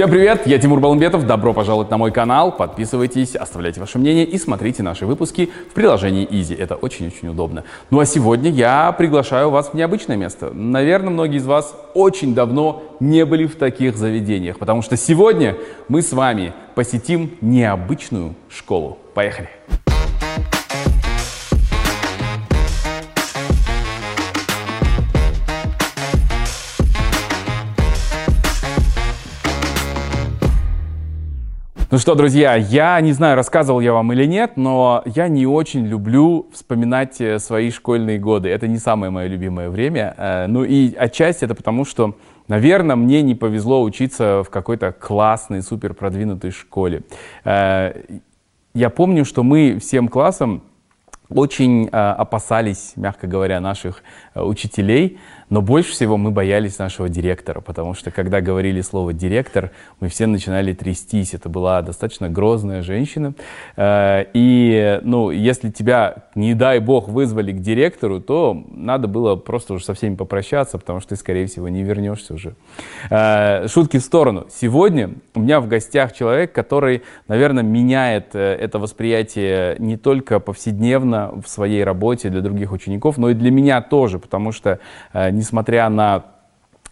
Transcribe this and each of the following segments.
Всем привет, я Тимур Баламбетов, добро пожаловать на мой канал, подписывайтесь, оставляйте ваше мнение и смотрите наши выпуски в приложении Easy, это очень-очень удобно. Ну а сегодня я приглашаю вас в необычное место. Наверное, многие из вас очень давно не были в таких заведениях, потому что сегодня мы с вами посетим необычную школу. Поехали! Ну что, друзья, я не знаю, рассказывал я вам или нет, но я не очень люблю вспоминать э, свои школьные годы. Это не самое мое любимое время. Э, ну и отчасти это потому, что, наверное, мне не повезло учиться в какой-то классной, супер продвинутой школе. Э, я помню, что мы всем классом очень опасались, мягко говоря, наших учителей, но больше всего мы боялись нашего директора, потому что когда говорили слово «директор», мы все начинали трястись. Это была достаточно грозная женщина. Э, и, ну, если тебя, не дай бог, вызвали к директору, то надо было просто уже со всеми попрощаться, потому что ты, скорее всего, не вернешься уже. Э, шутки в сторону. Сегодня у меня в гостях человек, который, наверное, меняет э, это восприятие не только повседневно в своей работе для других учеников, но и для меня тоже, потому что несмотря на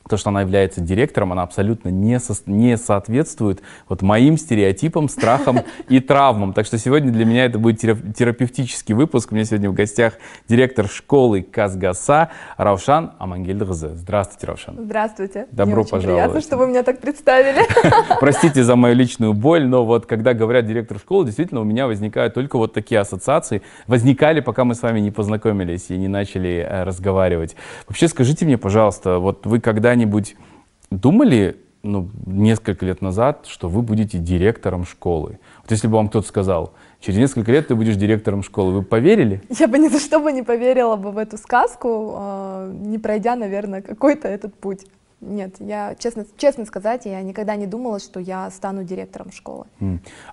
то, что она является директором, она абсолютно не, со, не соответствует вот моим стереотипам, страхам и травмам. Так что сегодня для меня это будет терапевтический выпуск. У меня сегодня в гостях директор школы Казгаса Раушан Амангельдгызы. Здравствуйте, Раушан. Здравствуйте. Добро Мне пожаловать. приятно, что вы меня так представили. Простите за мою личную боль, но вот когда говорят директор школы, действительно у меня возникают только вот такие ассоциации. Возникали, пока мы с вами не познакомились и не начали э, разговаривать. Вообще скажите мне, пожалуйста, вот вы когда когда-нибудь думали, ну, несколько лет назад, что вы будете директором школы? Вот если бы вам кто-то сказал, через несколько лет ты будешь директором школы, вы поверили? Я бы ни за что бы не поверила бы в эту сказку, а, не пройдя, наверное, какой-то этот путь. Нет, я, честно, честно сказать, я никогда не думала, что я стану директором школы.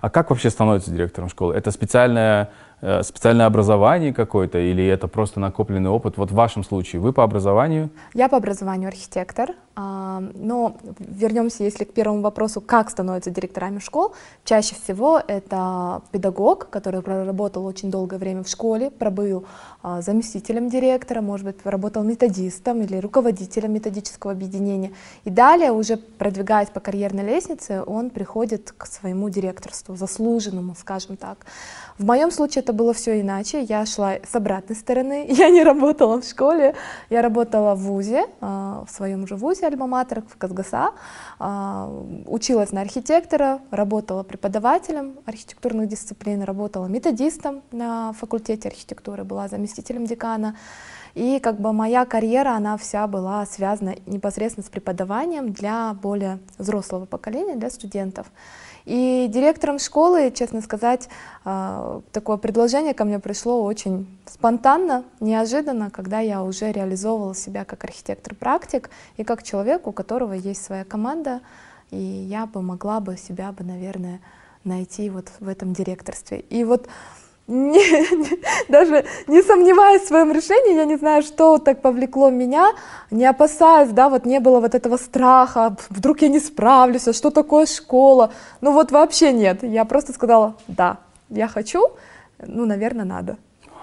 А как вообще становится директором школы? Это специальное, э, специальное образование какое-то или это просто накопленный опыт? Вот в вашем случае вы по образованию? Я по образованию архитектор, а, но вернемся, если к первому вопросу, как становятся директорами школ. Чаще всего это педагог, который проработал очень долгое время в школе, пробыл а, заместителем директора, может быть, работал методистом или руководителем методического объединения. И далее, уже продвигаясь по карьерной лестнице, он приходит к своему директорству, заслуженному, скажем так. В моем случае это было все иначе. Я шла с обратной стороны. Я не работала в школе, я работала в ВУЗе, а, в своем же ВУЗе Альма-Матер, в Казгаса. А, училась на архитектора, работала преподавателем архитектурных дисциплин, работала методистом на факультете архитектуры, была заместителем декана. И как бы моя карьера, она вся была связана непосредственно с преподаванием для более взрослого поколения, для студентов. И директором школы, честно сказать, а, такое предложение ко мне пришло очень спонтанно, неожиданно, когда я уже реализовывала себя как архитектор-практик и как человек, у которого есть своя команда, и я бы могла бы себя бы, наверное, найти вот в этом директорстве. И вот не, не, даже не сомневаясь в своем решении, я не знаю, что так повлекло меня, не опасаясь, да, вот не было вот этого страха, вдруг я не справлюсь, а что такое школа, ну вот вообще нет, я просто сказала, да, я хочу, ну, наверное, надо.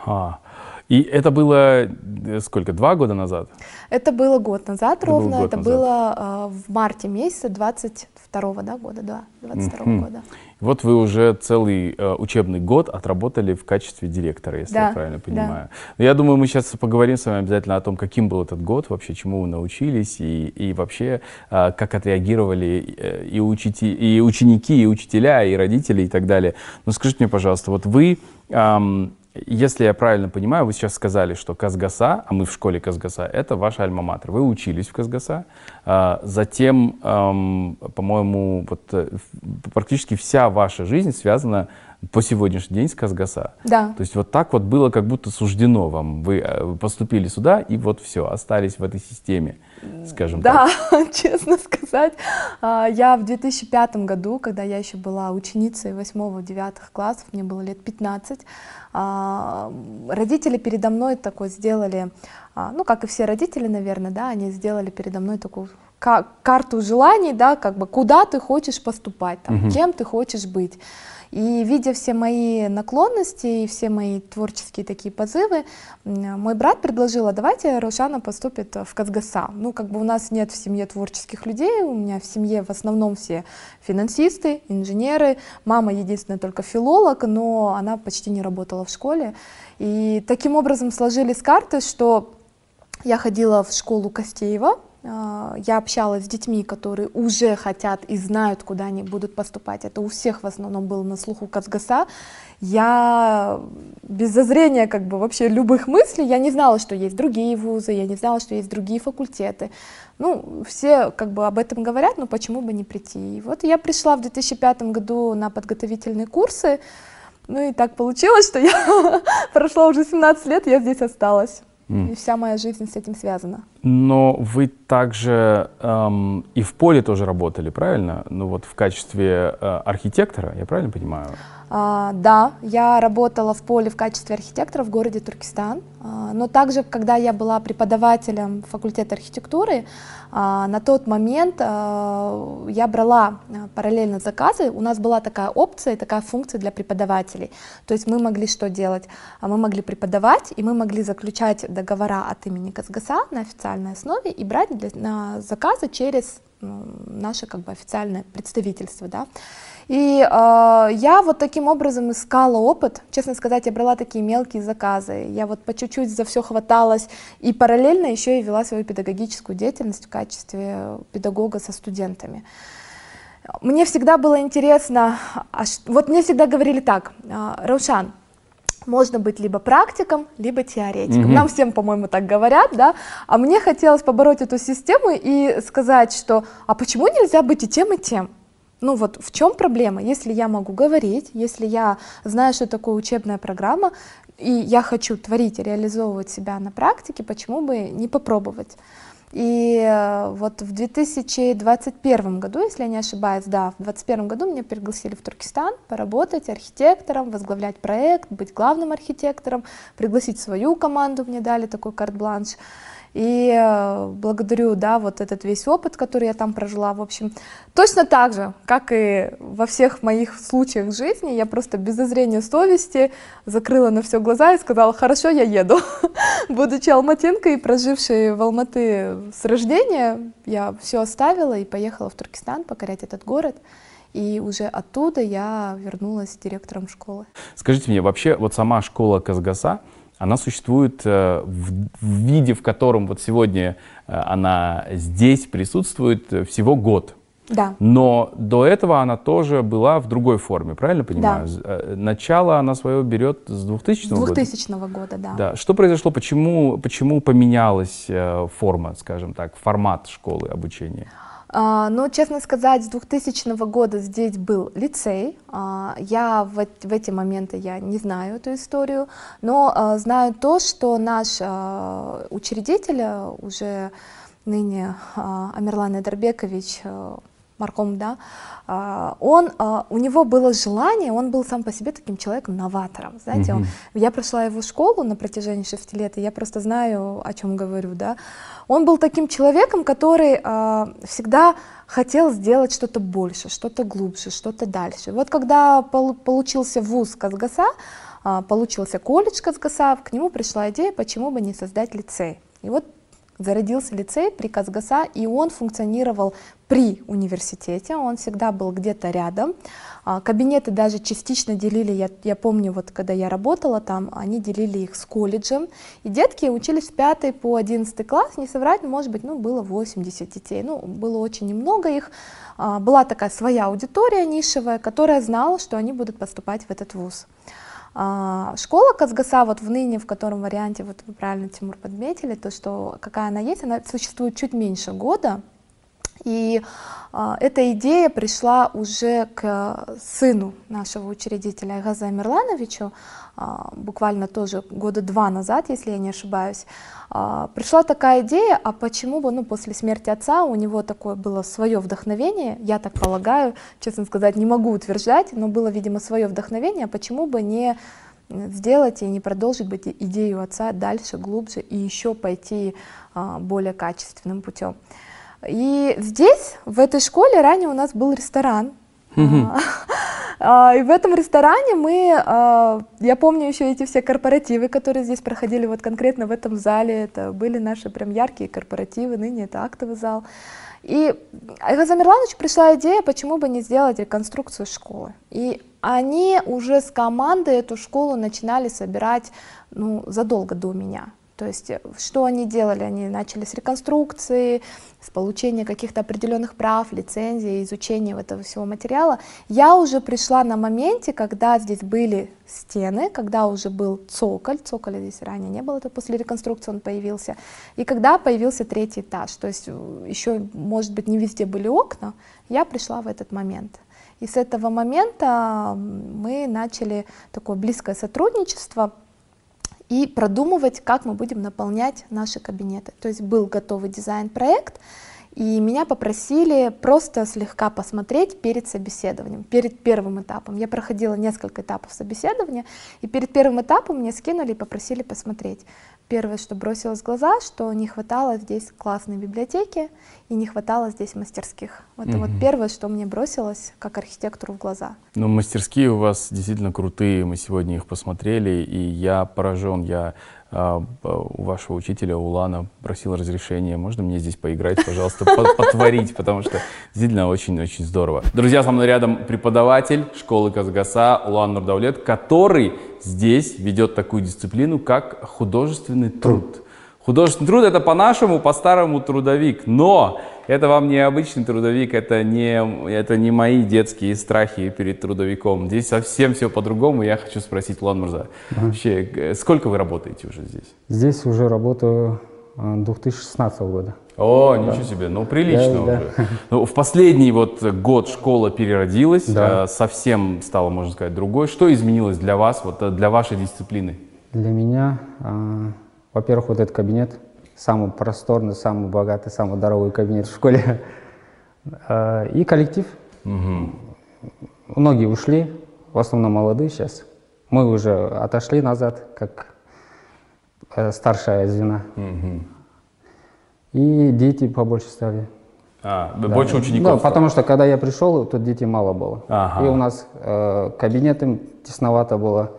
А, и это было э, сколько, два года назад? Это было год назад это ровно, год это назад. было э, в марте месяце 22 да, года, да, 22 mm-hmm. года. Вот вы уже целый э, учебный год отработали в качестве директора, если да, я правильно понимаю. Да. Я думаю, мы сейчас поговорим с вами обязательно о том, каким был этот год, вообще чему вы научились и, и вообще э, как отреагировали э, и, учити, и ученики, и учителя, и родители и так далее. Но скажите мне, пожалуйста, вот вы... Эм, если я правильно понимаю, вы сейчас сказали, что Казгаса, а мы в школе Казгаса, это ваша альма-матер. Вы учились в Казгаса, а, затем, по-моему, вот э, практически вся ваша жизнь связана по сегодняшний день с Казгаса. Да. То есть вот так вот было как будто суждено вам. Вы э, поступили сюда и вот все, остались в этой системе, скажем да, так. Да, честно сказать. А, я в 2005 году, когда я еще была ученицей 8-9 классов, мне было лет 15, а, родители передо мной такой сделали, а, ну, как и все родители, наверное, да, они сделали передо мной такую карту желаний, да, как бы куда ты хочешь поступать, там, угу. кем ты хочешь быть. И видя все мои наклонности и все мои творческие такие позывы, мой брат предложил, а давайте Рушана поступит в Казгаса. Ну, как бы у нас нет в семье творческих людей, у меня в семье в основном все финансисты, инженеры, мама единственная только филолог, но она почти не работала в школе. И таким образом сложились карты, что я ходила в школу Костеева, я общалась с детьми, которые уже хотят и знают, куда они будут поступать. Это у всех в основном было на слуху Казгаса. Я без зазрения как бы вообще любых мыслей, я не знала, что есть другие вузы, я не знала, что есть другие факультеты. Ну, все как бы об этом говорят, но почему бы не прийти? И вот я пришла в 2005 году на подготовительные курсы, ну и так получилось, что я прошла уже 17 лет, я здесь осталась. И вся моя жизнь с этим связана. Но вы также эм, и в поле тоже работали, правильно? Ну вот в качестве э, архитектора, я правильно понимаю? А, да, я работала в поле в качестве архитектора в городе Туркестан, а, но также, когда я была преподавателем факультета архитектуры, а, на тот момент я брала параллельно заказы, у нас была такая опция, такая функция для преподавателей, то есть мы могли что делать? Мы могли преподавать, и мы могли заключать договора от имени Казгаса на официальной основе и брать для, на заказы через ну, наше как бы официальное представительство, да. И э, я вот таким образом искала опыт. Честно сказать, я брала такие мелкие заказы. Я вот по чуть-чуть за все хваталась. И параллельно еще и вела свою педагогическую деятельность в качестве педагога со студентами. Мне всегда было интересно, а вот мне всегда говорили так, «А, Раушан, можно быть либо практиком, либо теоретиком. Mm-hmm. Нам всем, по-моему, так говорят, да. А мне хотелось побороть эту систему и сказать, что а почему нельзя быть и тем, и тем? Ну вот в чем проблема? Если я могу говорить, если я знаю, что такое учебная программа, и я хочу творить реализовывать себя на практике, почему бы не попробовать? И э, вот в 2021 году, если я не ошибаюсь, да, в 2021 году меня пригласили в Туркестан поработать архитектором, возглавлять проект, быть главным архитектором, пригласить свою команду, мне дали такой карт-бланш. И э, благодарю, да, вот этот весь опыт, который я там прожила, в общем, точно так же, как и во всех моих случаях жизни, я просто без зазрения совести закрыла на все глаза и сказала, хорошо, я еду. Будучи алматинкой, прожившей в Алматы с рождения, я все оставила и поехала в Туркестан покорять этот город. И уже оттуда я вернулась директором школы. Скажите мне, вообще вот сама школа Казгаса, она существует э, в, виде, в котором вот сегодня э, она здесь присутствует э, всего год. Да. Но до этого она тоже была в другой форме, правильно понимаю? Да. Начало она свое берет с 2000 года? 2000 года, года да. да. Что произошло, почему, почему поменялась форма, скажем так, формат школы обучения? А, но, честно сказать, с 2000 года здесь был лицей. А, я в, в эти моменты я не знаю эту историю, но а, знаю то, что наш учредитель уже ныне Амирлан Эдербекович Марком, да, а, он, а, у него было желание, он был сам по себе таким человеком-новатором, знаете, он, я прошла его школу на протяжении шести лет, и я просто знаю, о чем говорю, да, он был таким человеком, который а, всегда хотел сделать что-то больше, что-то глубже, что-то дальше. Вот когда получился вуз Казгаса, получился колледж Казгаса, к нему пришла идея, почему бы не создать лицей. И вот зародился лицей при Казгаса, и он функционировал при университете, он всегда был где-то рядом. А, кабинеты даже частично делили, я, я помню, вот когда я работала там, они делили их с колледжем, и детки учились с 5 по 11 класс, не соврать, может быть, ну, было 80 детей, ну, было очень немного их, а, была такая своя аудитория нишевая, которая знала, что они будут поступать в этот вуз. А, школа Казгаса, вот в ныне, в котором варианте, вот вы правильно, Тимур, подметили, то, что какая она есть, она существует чуть меньше года, и э, эта идея пришла уже к сыну нашего учредителя Газа Мирлановичу, э, буквально тоже года два назад, если я не ошибаюсь. Э, пришла такая идея, а почему бы, ну, после смерти отца у него такое было свое вдохновение, я так полагаю, честно сказать, не могу утверждать, но было, видимо, свое вдохновение, а почему бы не сделать и не продолжить быть идею отца дальше, глубже и еще пойти более качественным путем. И здесь, в этой школе, ранее у нас был ресторан. А, а, и в этом ресторане мы, а, я помню еще эти все корпоративы, которые здесь проходили, вот конкретно в этом зале, это были наши прям яркие корпоративы, ныне это актовый зал. И Айгаза Мирлановичу пришла идея, почему бы не сделать реконструкцию школы. И они уже с командой эту школу начинали собирать ну, задолго до меня. То есть э, что они делали? Они начали с реконструкции, с получения каких-то определенных прав, лицензий, изучения этого всего материала. Я уже пришла на моменте, когда здесь были стены, когда уже был цоколь, цоколя здесь ранее не было, это после реконструкции он появился, и когда появился третий этаж, то есть э, еще, может быть, не везде были окна, я пришла в этот момент. И с этого момента мы начали такое близкое сотрудничество, и продумывать, как мы будем наполнять наши кабинеты. То есть был готовый дизайн-проект, и меня попросили просто слегка посмотреть перед собеседованием, перед первым этапом. Я проходила несколько этапов собеседования, и перед первым этапом мне скинули и попросили посмотреть. Первое, что бросилось в глаза, что не хватало здесь классной библиотеки и не хватало здесь мастерских. Вот это угу. вот первое, что мне бросилось как архитектору в глаза. Ну, мастерские у вас действительно крутые, мы сегодня их посмотрели, и я поражен, я у вашего учителя Улана просил разрешения, можно мне здесь поиграть, пожалуйста, потворить, потому что действительно очень-очень здорово. Друзья, со мной рядом преподаватель школы Казгаса Улан Нурдаулет, который здесь ведет такую дисциплину, как художественный труд. Художественный труд это по-нашему, по-старому трудовик, но это вам не обычный трудовик, это не, это не мои детские страхи перед трудовиком. Здесь совсем все по-другому. Я хочу спросить, Лан Мурза, ага. вообще, сколько вы работаете уже здесь? Здесь уже работаю 2016 э, года. О, да. ничего себе, ну прилично да, уже. Да. Ну, в последний вот год школа переродилась, да. Э, совсем стала, можно сказать, другой. Что изменилось для вас, вот э, для вашей дисциплины? Для меня, во-первых, вот этот кабинет, самый просторный, самый богатый, самый здоровый кабинет в школе. И коллектив. Угу. Многие ушли, в основном молодые сейчас. Мы уже отошли назад, как старшая звена. Угу. И дети побольше стали. А, да. больше учеников? Да, потому что когда я пришел, тут детей мало было. Ага. И у нас э, кабинетом тесновато было.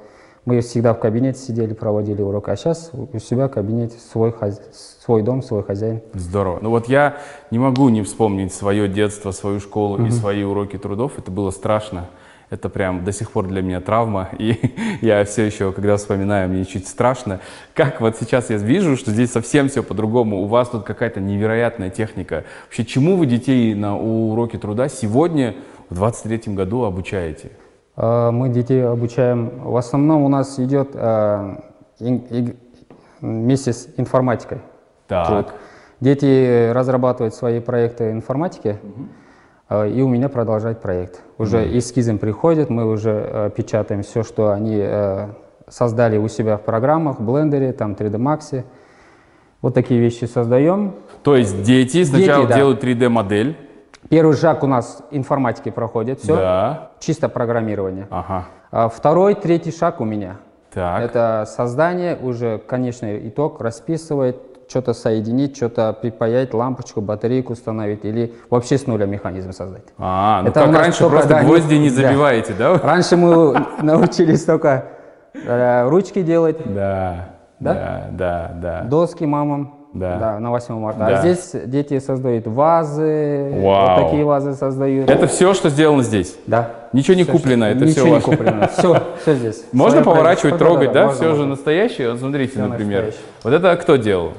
Мы всегда в кабинете сидели, проводили урок, а сейчас у себя кабинет, свой, хозя... свой дом, свой хозяин. Здорово. Ну вот я не могу не вспомнить свое детство, свою школу угу. и свои уроки трудов. Это было страшно. Это прям до сих пор для меня травма, и я все еще, когда вспоминаю, мне чуть страшно. Как вот сейчас я вижу, что здесь совсем все по-другому, у вас тут какая-то невероятная техника. Вообще, чему вы детей на уроке труда сегодня, в 23 году, обучаете? А, мы детей обучаем, в основном у нас идет а, вместе с информатикой. Так. Дети разрабатывают свои проекты информатики, угу Э, и у меня продолжать проект. Уже эскизом приходят, мы уже э, печатаем все, что они э, создали у себя в программах, в Blender, там 3D Max. Вот такие вещи создаем. То есть дети сначала дети, да. делают 3D-модель. Первый шаг у нас информатики проходит, все, да. чисто программирование. Ага. А второй, третий шаг у меня. Так. Это создание, уже конечный итог расписывает, что-то соединить, что-то припаять, лампочку, батарейку установить или вообще с нуля механизм создать. А, ну Это как раньше просто да, гвозди не забиваете, да? да? Раньше мы научились только э, ручки делать. Да, да, да, да. Доски мамам. Да. да, на 8 марта. А да. А здесь дети создают вазы, Вау. вот такие вазы создают. Это все, что сделано здесь? Да. Ничего не все, куплено, это ничего все не куплено. Все, все здесь. Можно Своим поворачивать, трогать, да? да? Все можно. же настоящее. Вот смотрите, все например. Настоящее. Вот это кто делал?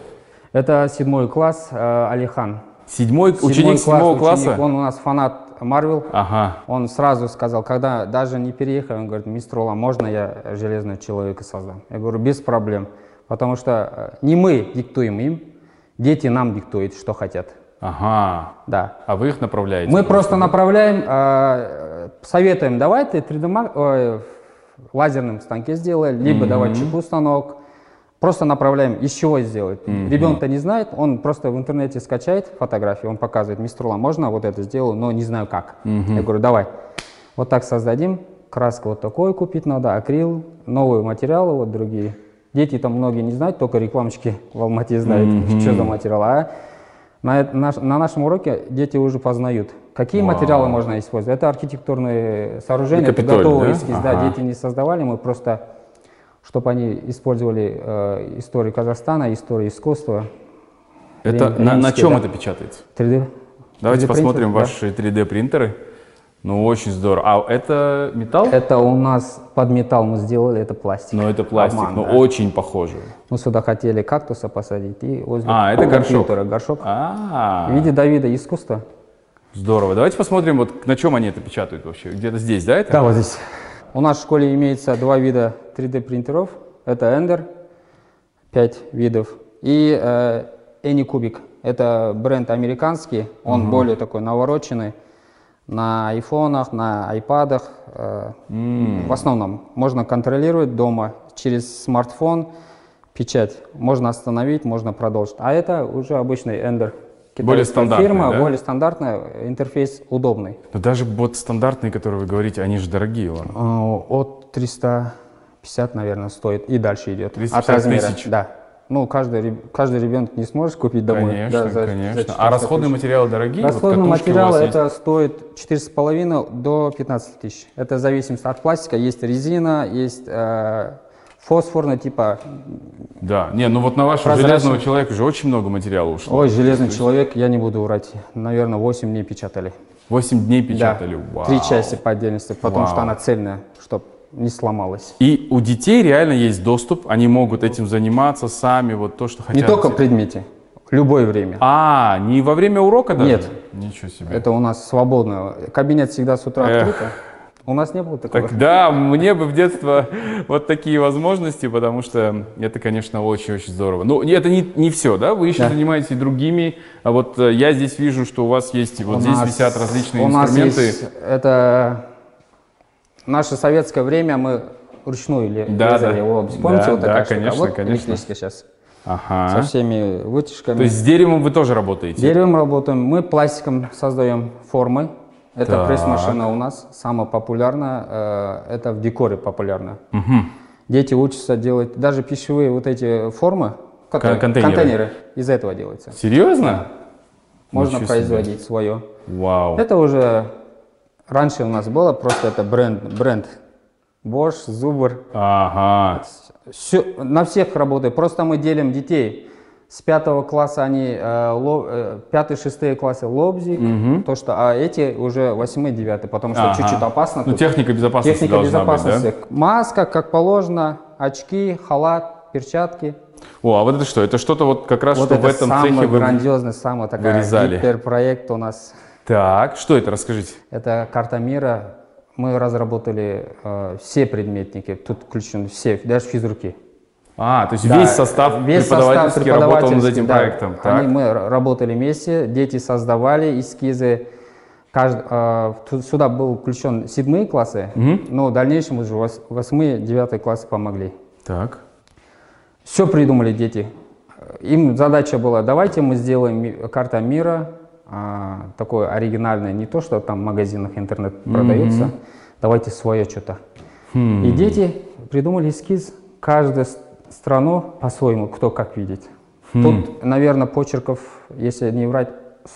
Это седьмой класс, э, Алихан. Седьмой, седьмой ученик класс, седьмого класса? Ученик, он у нас фанат Марвел. Ага. Он сразу сказал, когда даже не переехал, он говорит, мистер Ула, можно я Железного Человека создам? Я говорю, без проблем. Потому что э, не мы диктуем им, дети нам диктуют, что хотят. Ага. Да. А вы их направляете? Мы просто направляем, э, советуем, давай ты 3D э, лазерным станке сделай, либо mm -hmm. давай чип станок, Просто направляем, из чего сделать. Mm-hmm. Ребенок-то не знает, он просто в интернете скачает фотографии, он показывает, мистер Ла, можно вот это сделаю, но не знаю как. Mm-hmm. Я говорю, давай, вот так создадим, краска вот такой купить надо, акрил, новые материалы вот другие. Дети там многие не знают, только рекламщики в Алмате знают, mm-hmm. что за материал. А На, наш- на нашем уроке дети уже познают, какие Вау. материалы можно использовать. Это архитектурные сооружения, Это готовый да? эскиз. Ага. Да, дети не создавали, мы просто, чтобы они использовали э, историю Казахстана, историю искусства. Это на, на чем да. это печатается? 3D. Давайте 3D посмотрим принтер, да. ваши 3D принтеры. Ну, очень здорово. А это металл? Это у нас под металл мы сделали, это пластик. Ну, это пластик, Обман, но да. очень похоже. Мы сюда хотели кактуса посадить и возле А, это горшок. горшок. А, В виде Давида искусства. здорово. Давайте посмотрим, вот на чем они это печатают вообще. Где-то здесь, да, это? вот здесь. У нас в школе имеется два вида 3D принтеров. Это Ender, 5 видов, и э, Anycubic. Это бренд американский, он более такой навороченный. На айфонах, на айпадах. э, В основном можно контролировать дома через смартфон, печать. Можно остановить, можно продолжить. А это уже обычный Ender. Более стандартный, фирма, да? более стандартная, интерфейс удобный. Но даже вот стандартные, которые вы говорите, они же дорогие, ладно. Э, От 350, наверное, стоит и дальше идет. 350 от размера. тысяч? Да. Ну, каждый, каждый ребенок не сможет купить домой. Конечно, Да, за- конечно. за а 400 расходные тысяч. материалы дорогие? Вот Расходный катушки у материал вас есть? это стоит 4,5 до 15 тысяч. Это зависит от пластика. Есть резина, есть э, фосфорная типа. Да, не, ну вот на вашего Прозрачный. железного человека же очень много материала ушло. Ой, железный человек, я не буду врать. Наверное, 8 дней печатали. 8 дней Да. печатали, вау. Три части по отдельности, потому Вау. что она цельная, чтобы не сломалась. И у детей реально есть доступ, они могут этим заниматься сами, вот то, что хотят. Не только предмете, любое время. А, не во время урока даже? Нет. Ничего себе. Это у нас свободно. Кабинет всегда с утра Эх. открыт. У нас не было такого. Так, да, мне бы в детство вот такие возможности, потому что это, конечно, очень-очень здорово. Но это не, не все, да? Вы еще Да. занимаетесь и другими. А вот э, я здесь вижу, что у вас есть, вот У здесь нас- висят различные у нас инструменты. есть- это наше советское время мы ручную ли- Да, резали да. лобзик. Помните, Да, вот такая да, штука? конечно, вот конечно. сейчас. Со Ага. всеми вытяжками. То есть с деревом вы тоже работаете? Деревом работаем. Мы пластиком создаем формы. Это Так. пресс-машина у нас. Самая популярная. э, это в декоре популярно. Дети учатся делать даже пищевые вот эти формы. которые- контейнеры. из этого делаются. Серьезно? Можно Ничего себе. производить свое. Вау. Это уже раньше у нас было, просто это бренд, бренд. Bosch, Zubr. Ага. Всё- на всех работает. Просто мы делим детей. С пятого класса они, э, э, пятый, шестые классы лобзи, то что, а эти уже восьмой, девятый, потому что Ага. чуть-чуть опасно. Ну, тут. техника безопасности Техника безопасности. быть, Маска, как положено, очки, халат, перчатки. да? О, а вот это что? Это что-то вот как раз, вот что в этом самый цехе вы... грандиозный, самый такой гиперпроект у нас. Так, что это, расскажите. Это карта мира. Мы разработали э, все предметники, тут включены все, даже физруки. А, то есть Да, весь состав весь состав преподавательский работал над преподавательский, этим да. проектом. Так. Они, мы работали вместе, дети создавали эскизы. Кажд- э, сюда был включен седьмые классы, но в дальнейшем уже вос- восьмые, девятые классы помогли. Так. Все придумали дети. Им задача была, давайте мы сделаем карта мира, а, такое оригинальное, не то, что там в магазинах интернет продается, давайте свое что-то. И дети придумали эскиз, каждую страну по-своему, кто как видит. Тут, наверное, почерков, если не врать,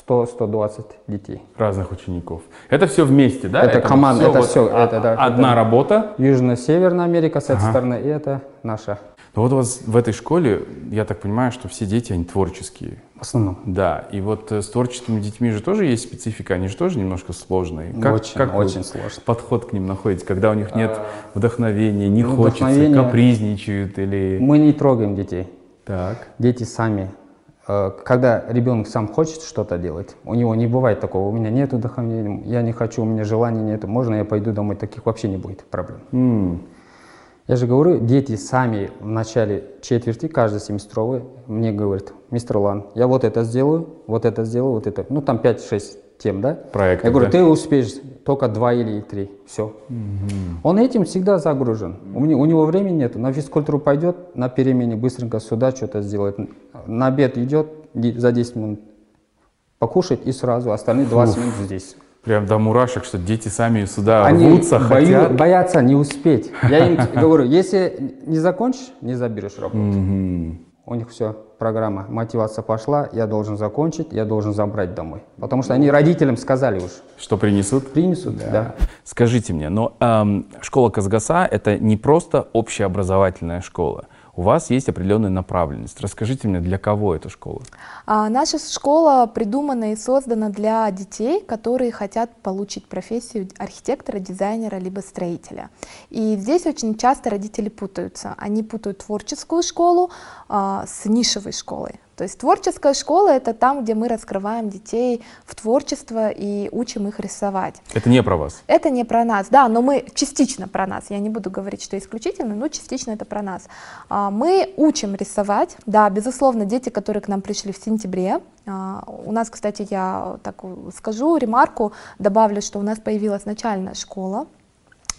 100-120 детей. Разных учеников. Это все вместе, да? Это вот команда, всё это вот всё, а- это, да, Одна это- работа. Южно-Северная Америка с этой стороны, и это наша. Но вот у вас в этой школе, я так понимаю, что все дети, они творческие. В основном. Да, и вот э, с творческими детьми же тоже есть специфика, они же тоже немножко сложные. Очень, вы очень сложно. подход к ним находите, когда у них нет вдохновения, не ну, хочется, вдохновение- капризничают или... Мы не трогаем детей. Так. Дети сами, э, когда ребенок сам хочет что-то делать, у него не бывает такого, у меня нет вдохновения, я не хочу, у меня желания нет, можно я пойду домой, таких вообще не будет проблем. М, Я же говорю, дети сами в начале четверти, каждый семестровый, мне говорят, мистер Лан, я вот это сделаю, вот это сделаю, вот это. Ну, там 5-6 тем, да? Проектов, Я говорю, да? ты успеешь только два или три, все. Он этим всегда загружен. У, него, у него времени нет. На физкультуру пойдет, на перемене быстренько сюда что-то сделает. На обед идет, за 10 минут покушать и сразу, остальные 20 минут здесь. Прям до мурашек, что дети сами сюда Они рвутся, бою- хотят. боятся не успеть. Я им говорю, если не закончишь, не заберешь работу. У них все. программа, мотивация пошла, я должен закончить, я должен забрать домой. Потому что они родителям сказали уже. Что принесут? Принесут, да. да. Скажите мне, но эм, школа Казгаса это не просто общеобразовательная школа у вас есть определенная направленность. Расскажите мне, для кого эта школа? А, наша школа придумана и создана для детей, которые хотят получить профессию архитектора, дизайнера либо строителя. И здесь очень часто родители путаются. Они путают творческую школу с нишевой школой. То есть творческая школа — это там, где мы раскрываем детей в творчество и учим их рисовать. Это не про вас? Это не про нас, да, но мы частично про нас. Я не буду говорить, что исключительно, но частично это про нас. А, мы учим рисовать, да, безусловно, дети, которые к нам пришли в сентябре, а, у нас, кстати, я так скажу ремарку, добавлю, что у нас появилась начальная школа, а,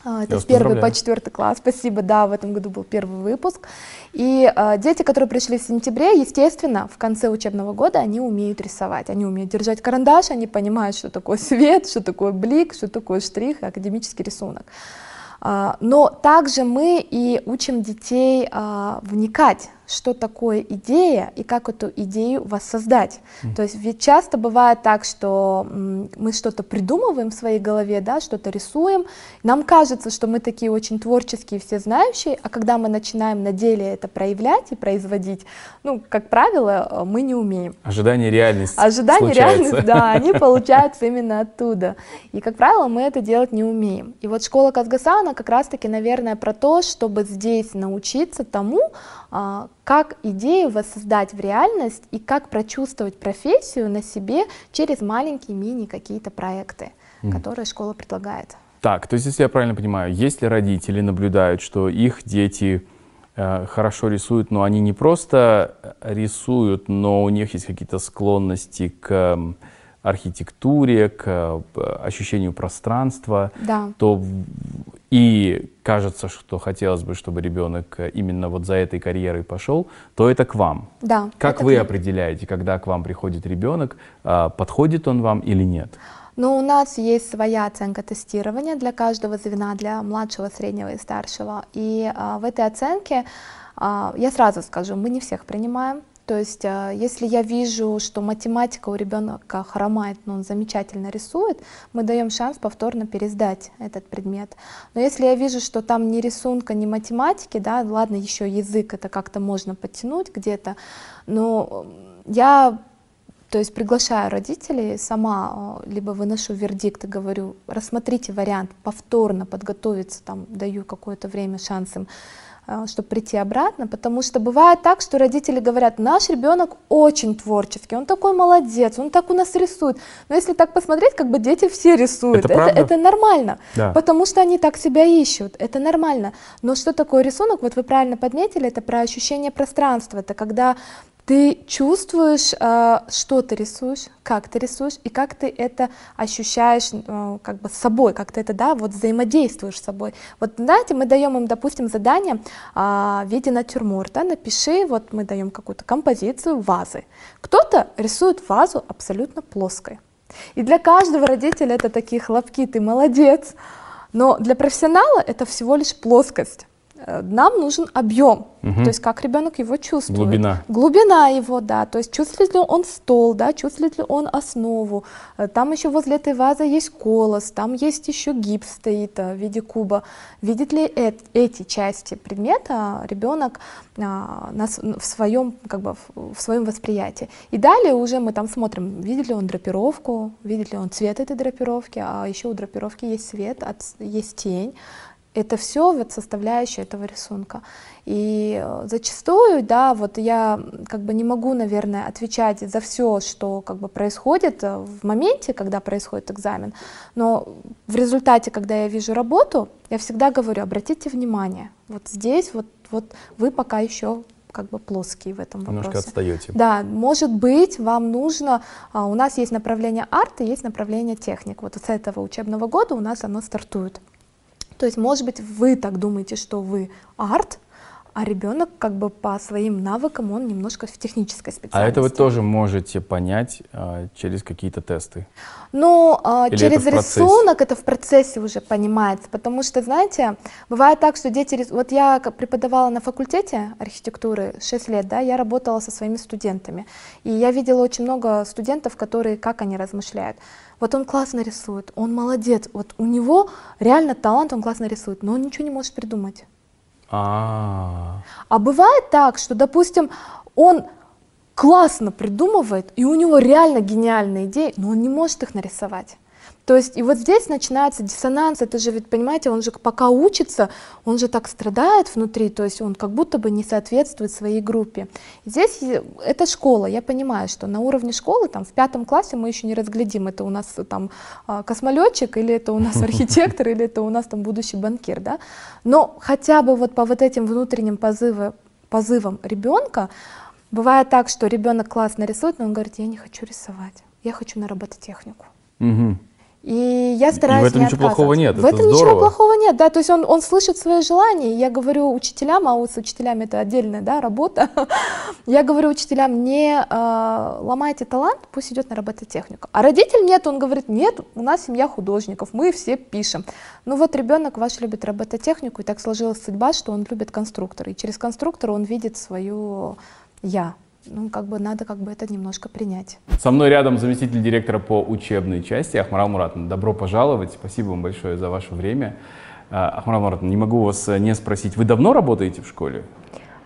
это с первый по четвертый класс. Спасибо, да, в этом году был первый выпуск. И э, дети, которые пришли в сентябре, естественно, в конце учебного года они умеют рисовать, они умеют держать карандаш, они понимают, что такое свет, что такое блик, что такое штрих, академический рисунок. Э, но также мы и учим детей э, вникать что такое идея и как эту идею воссоздать. Mm. То есть ведь часто бывает так, что мы что-то придумываем в своей голове, да, что-то рисуем, нам кажется, что мы такие очень творческие, все знающие, а когда мы начинаем на деле это проявлять и производить, ну, как правило, э, мы не умеем. Ожидание реальности Ожидание реальности, да, они получаются именно оттуда. И, как правило, мы это делать не умеем. И вот школа Казгаса, как раз-таки, наверное, про то, чтобы здесь научиться тому, как идею воссоздать в реальность и как прочувствовать профессию на себе через маленькие мини какие-то проекты, mm. которые школа предлагает. Так, то есть, если я правильно понимаю, если родители наблюдают, что их дети э, хорошо рисуют, но они не просто рисуют, но у них есть какие-то склонности к архитектуре, к э, ощущению пространства, да. то и кажется, что хотелось бы, чтобы ребенок именно вот за этой карьерой пошел, то это к вам. Да. Как вы определяете, когда к вам приходит ребенок, а, подходит он вам или нет? Но у нас есть своя оценка тестирования для каждого звена, для младшего, среднего и старшего. И а, в этой оценке, а, я сразу скажу, мы не всех принимаем. То есть, а, если я вижу, что математика у ребенка хромает, но он замечательно рисует, мы даем шанс повторно пересдать этот предмет. Но если я вижу, что там ни рисунка, ни математики, да, ладно, еще язык, это как-то можно подтянуть где-то, но я то есть приглашаю родителей, сама а, либо выношу вердикт и говорю, рассмотрите вариант, повторно подготовиться, там, даю какое-то время, шанс им а, чтобы прийти обратно, потому что бывает так, что родители говорят, наш ребенок очень творческий, он такой молодец, он так у нас рисует. Но если так посмотреть, как бы дети все рисуют, это, это, это нормально, да. потому что они так себя ищут, это нормально. Но что такое рисунок, вот вы правильно подметили, это про ощущение пространства, это когда ты чувствуешь, э, что ты рисуешь, как ты рисуешь и как ты это ощущаешь э, как бы с собой, как ты это, да, вот взаимодействуешь с собой. Вот, знаете, мы даем им, допустим, задание а, в виде натюрморта, напиши, вот мы даем какую-то композицию вазы. Кто-то рисует вазу абсолютно плоской. И для каждого родителя это такие хлопки, ты молодец. Но для профессионала это всего лишь плоскость. Э, нам нужен объем, угу. то есть как ребенок его чувствует. Глубина. Глубина его, да, то есть чувствует ли он стол, да, чувствует ли он основу. Э, там еще возле этой вазы есть колос, там есть еще гипс стоит э, в виде куба. Видит ли э эти части предмета ребенок а, на, в своем, как бы, в своем восприятии. И далее уже мы там смотрим, видит ли он драпировку, видит ли он цвет этой драпировки, а еще у драпировки есть свет, есть тень. Это все вот составляющая этого рисунка. И э, зачастую, да, вот я как бы не могу, наверное, отвечать за все, что как бы происходит э, в моменте, когда происходит экзамен, но в результате, когда я вижу работу, я всегда говорю, обратите внимание, вот здесь вот, вот вы пока еще как бы плоские в этом вопросе. Немножко отстаете. Да, может быть, вам нужно, а, у нас есть направление арт и есть направление техник. Вот с этого учебного года у нас оно стартует. То есть, может быть, вы так думаете, что вы арт, А ребенок как бы по своим навыкам, он немножко в технической специальности. А это вы тоже можете понять а, через какие-то тесты? Ну, а, Или через это рисунок это в процессе уже понимается, потому что, знаете, бывает так, что дети... Вот я преподавала на факультете архитектуры 6 лет, да, я работала со своими студентами, и я видела очень много студентов, которые, как они размышляют. Вот он классно рисует, он молодец, вот у него реально талант, он классно рисует, но он ничего не может придумать. А, А бывает так, что, допустим, он классно придумывает, и у него реально гениальные идеи, но он не может их нарисовать. То есть, и вот здесь начинается диссонанс, это же ведь, понимаете, он же пока учится, он же так страдает внутри, то есть он как будто бы не соответствует своей группе. Здесь и- это школа, я понимаю, что на уровне школы, там, в пятом классе мы еще не разглядим, это у нас э, там а, космолетчик, или это у нас архитектор, или это у нас там будущий банкир, да, но хотя бы вот по вот этим внутренним позывы- позывам ребенка, бывает так, что ребенок классно рисует, но он говорит, я не хочу рисовать, я хочу на робототехнику. мгм. И я стараюсь этом не ничего плохого нет, В это этом ничего здорово. плохого нет, да, то есть он, он слышит свои желания. И Я говорю учителям, а вот с учителями это отдельная да, работа. Я говорю учителям, не э, ломайте талант, пусть идет на робототехнику. А родитель нет, он говорит, нет, у нас семья художников, мы все пишем. Ну вот ребенок ваш любит робототехнику, и так сложилась судьба, что он любит конструктора. И через конструктора он видит свое я. Ну, как бы надо как бы это немножко принять. Со мной рядом заместитель директора по учебной части Ахмарал Муратовна. Добро пожаловать, спасибо вам большое за ваше время. А, Ахмарал Муратовна, не могу вас э, не спросить, вы давно работаете в школе?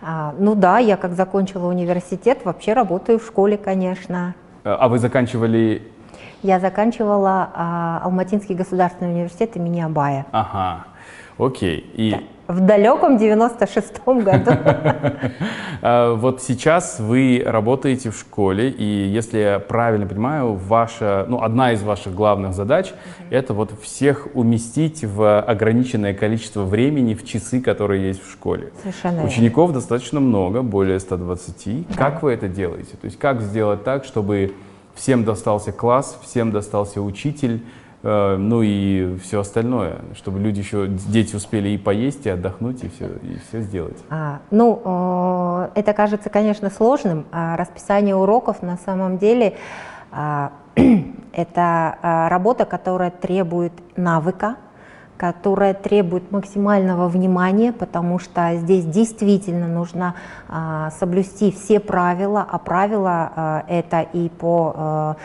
А, ну да, я как закончила университет, вообще работаю в школе, конечно. Э, А вы заканчивали... Я заканчивала а, Алматинский государственный университет имени Абая Ага, окей. И в далеком 96-м году. э, вот сейчас вы работаете в школе, и если я правильно понимаю, ваша, ну, одна из ваших главных задач это вот всех уместить в ограниченное количество времени в часы, которые есть в школе. Совершенно верно. Учеников достаточно много, более 120. Как вы это делаете? То есть как сделать так, чтобы всем достался класс, всем достался учитель, ну и все остальное, чтобы люди еще, дети успели и поесть, и отдохнуть, и все, и все сделать. А, ну, э, это кажется, конечно, сложным. А расписание уроков на самом деле а, это а, работа, которая требует навыка, которая требует максимального внимания, потому что здесь действительно нужно а, соблюсти все правила, а правила а, это и по а,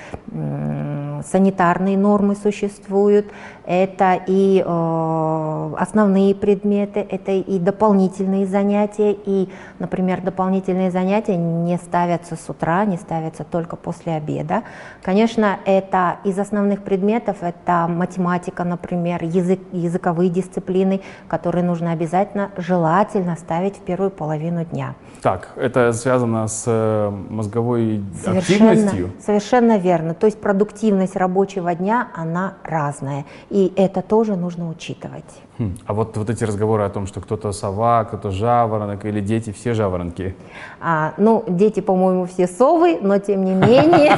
санитарные нормы существуют, это и основные предметы, это и дополнительные занятия, и, например, дополнительные занятия не ставятся с утра, не ставятся только после обеда. Конечно, это из основных предметов, это математика, например, язык, языковые дисциплины, которые нужно обязательно, желательно ставить в первую половину дня. Так, это связано с э, мозговой Совершенно, активностью? совершенно верно. То есть продуктивность рабочего дня, она разная. И это тоже нужно учитывать. Хм, А вот, вот эти разговоры о том, что кто-то сова, кто-то жаворонок, или дети все жаворонки. А, ну, дети, по-моему, все совы, но тем не менее,